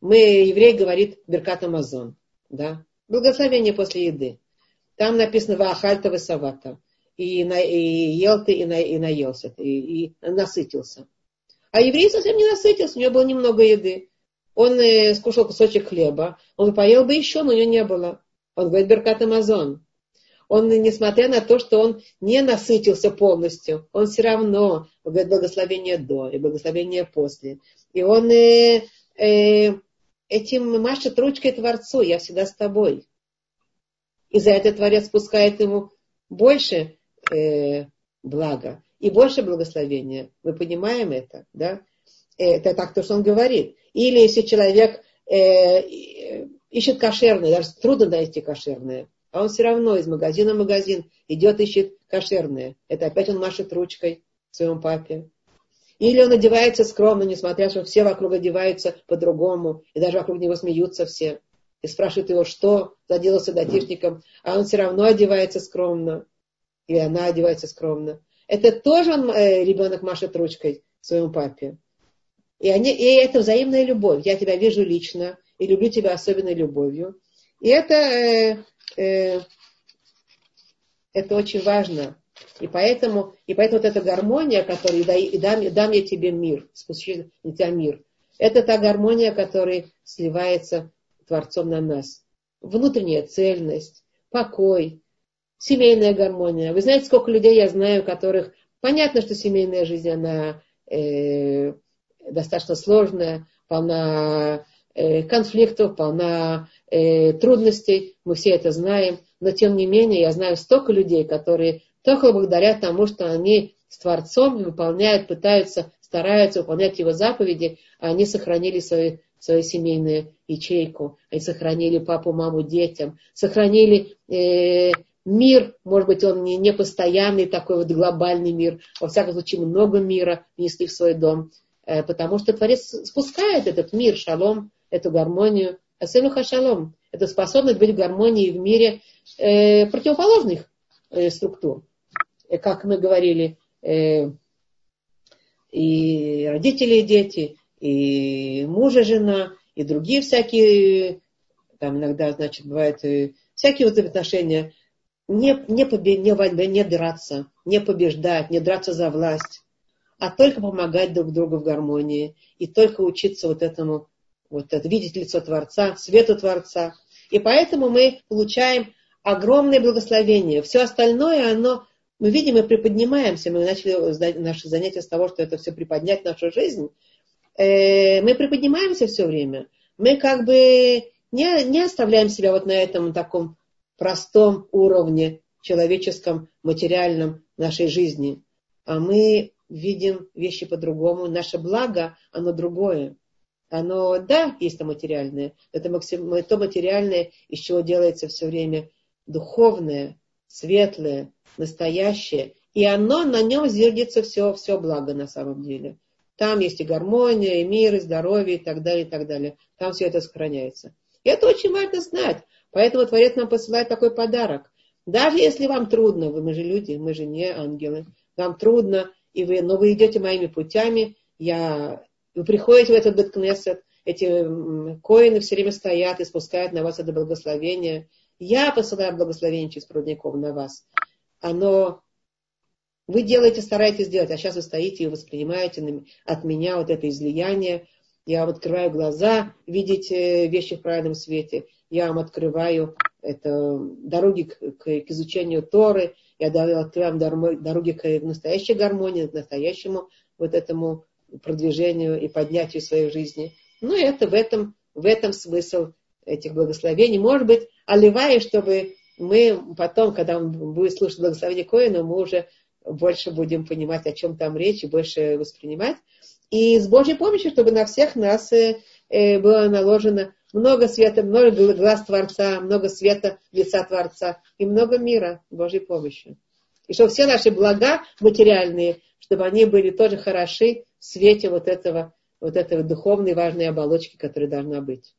мы, еврей говорит Беркат Амазон, да, благословение после еды. Там написано Ваахальта Весавата. И, на, и ел ты, и, на, и наелся, и, и насытился. А еврей совсем не насытился, у него было немного еды. Он э, скушал кусочек хлеба, он поел бы еще, но у него не было. Он говорит Беркат Амазон. Он, несмотря на то, что он не насытился полностью, он все равно говорит благословение до и благословение после. И он э, э, этим машет ручкой Творцу, я всегда с тобой. И за это Творец спускает ему больше э, блага и больше благословения. Мы понимаем это, да? Это так то, что он говорит. Или если человек э, ищет кошерное, даже трудно найти кошерное, а он все равно из магазина в магазин идет, ищет кошерное. Это опять он машет ручкой своему папе. Или он одевается скромно, несмотря что все вокруг одеваются по-другому, и даже вокруг него смеются все. И спрашивают его, что заделался датишником, а он все равно одевается скромно. И она одевается скромно. Это тоже он, э, ребенок машет ручкой своему папе. И, они, и это взаимная любовь. Я тебя вижу лично и люблю тебя особенной любовью. И это, э, э, это очень важно. И поэтому, и поэтому вот эта гармония, которая и дам, дам я тебе мир, спущу на тебя мир, это та гармония, которая сливается Творцом на нас. Внутренняя цельность, покой, семейная гармония. Вы знаете, сколько людей я знаю, которых понятно, что семейная жизнь, она э, достаточно сложная, полна э, конфликтов, полна э, трудностей, мы все это знаем, но тем не менее я знаю столько людей, которые только благодаря тому, что они с Творцом выполняют, пытаются, стараются выполнять его заповеди, они сохранили свою, свою семейную ячейку, они сохранили папу, маму детям, сохранили э, мир, может быть, он не, не постоянный такой вот глобальный мир, во всяком случае много мира внесли в свой дом, э, потому что Творец спускает этот мир, шалом, эту гармонию, асилуха шалом, это способность быть в гармонии в мире э, противоположных э, структур. Э, как мы говорили, э, и родители, и дети, и муж, и жена, и другие всякие, там иногда, значит, бывают и всякие вот отношения, не, не, побе, не, не драться, не побеждать, не драться за власть, а только помогать друг другу в гармонии и только учиться вот этому, вот это, видеть лицо Творца, свету Творца. И поэтому мы получаем огромное благословение. Все остальное, оно мы видим и приподнимаемся, мы начали наши занятия с того, что это все приподнять нашу жизнь, э, мы приподнимаемся все время. Мы как бы не, не оставляем себя вот на этом таком простом уровне человеческом, материальном нашей жизни, а мы видим вещи по-другому. Наше благо, оно другое. Оно, да, есть то материальное. Это максим, то материальное, из чего делается все время духовное, светлое, настоящее. И оно, на нем зиждется все, все благо на самом деле. Там есть и гармония, и мир, и здоровье, и так далее, и так далее. Там все это сохраняется. И это очень важно знать. Поэтому Творец нам посылает такой подарок. Даже если вам трудно, вы, мы же люди, мы же не ангелы, вам трудно, и вы, но вы идете моими путями, я, вы приходите в этот Беткнесет, эти коины все время стоят и спускают на вас это благословение. Я посылаю благословение через проводников на вас. Оно вы делаете, стараетесь делать, а сейчас вы стоите и воспринимаете от меня вот это излияние. Я вам открываю глаза, видеть вещи в правильном свете. Я вам открываю это, дороги к, к, к изучению Торы. Я открываю вам дороги к настоящей гармонии, к настоящему вот этому продвижению и поднятию своей жизни. Ну, это в этом, в этом смысл этих благословений. Может быть, оливая, чтобы мы потом, когда он будет слушать благословение Коина, мы уже больше будем понимать, о чем там речь, и больше воспринимать. И с Божьей помощью, чтобы на всех нас э, э, было наложено много света, много глаз Творца, много света лица Творца и много мира Божьей помощью. И чтобы все наши блага материальные, чтобы они были тоже хороши в свете вот этого, вот этой духовной важной оболочки, которая должна быть.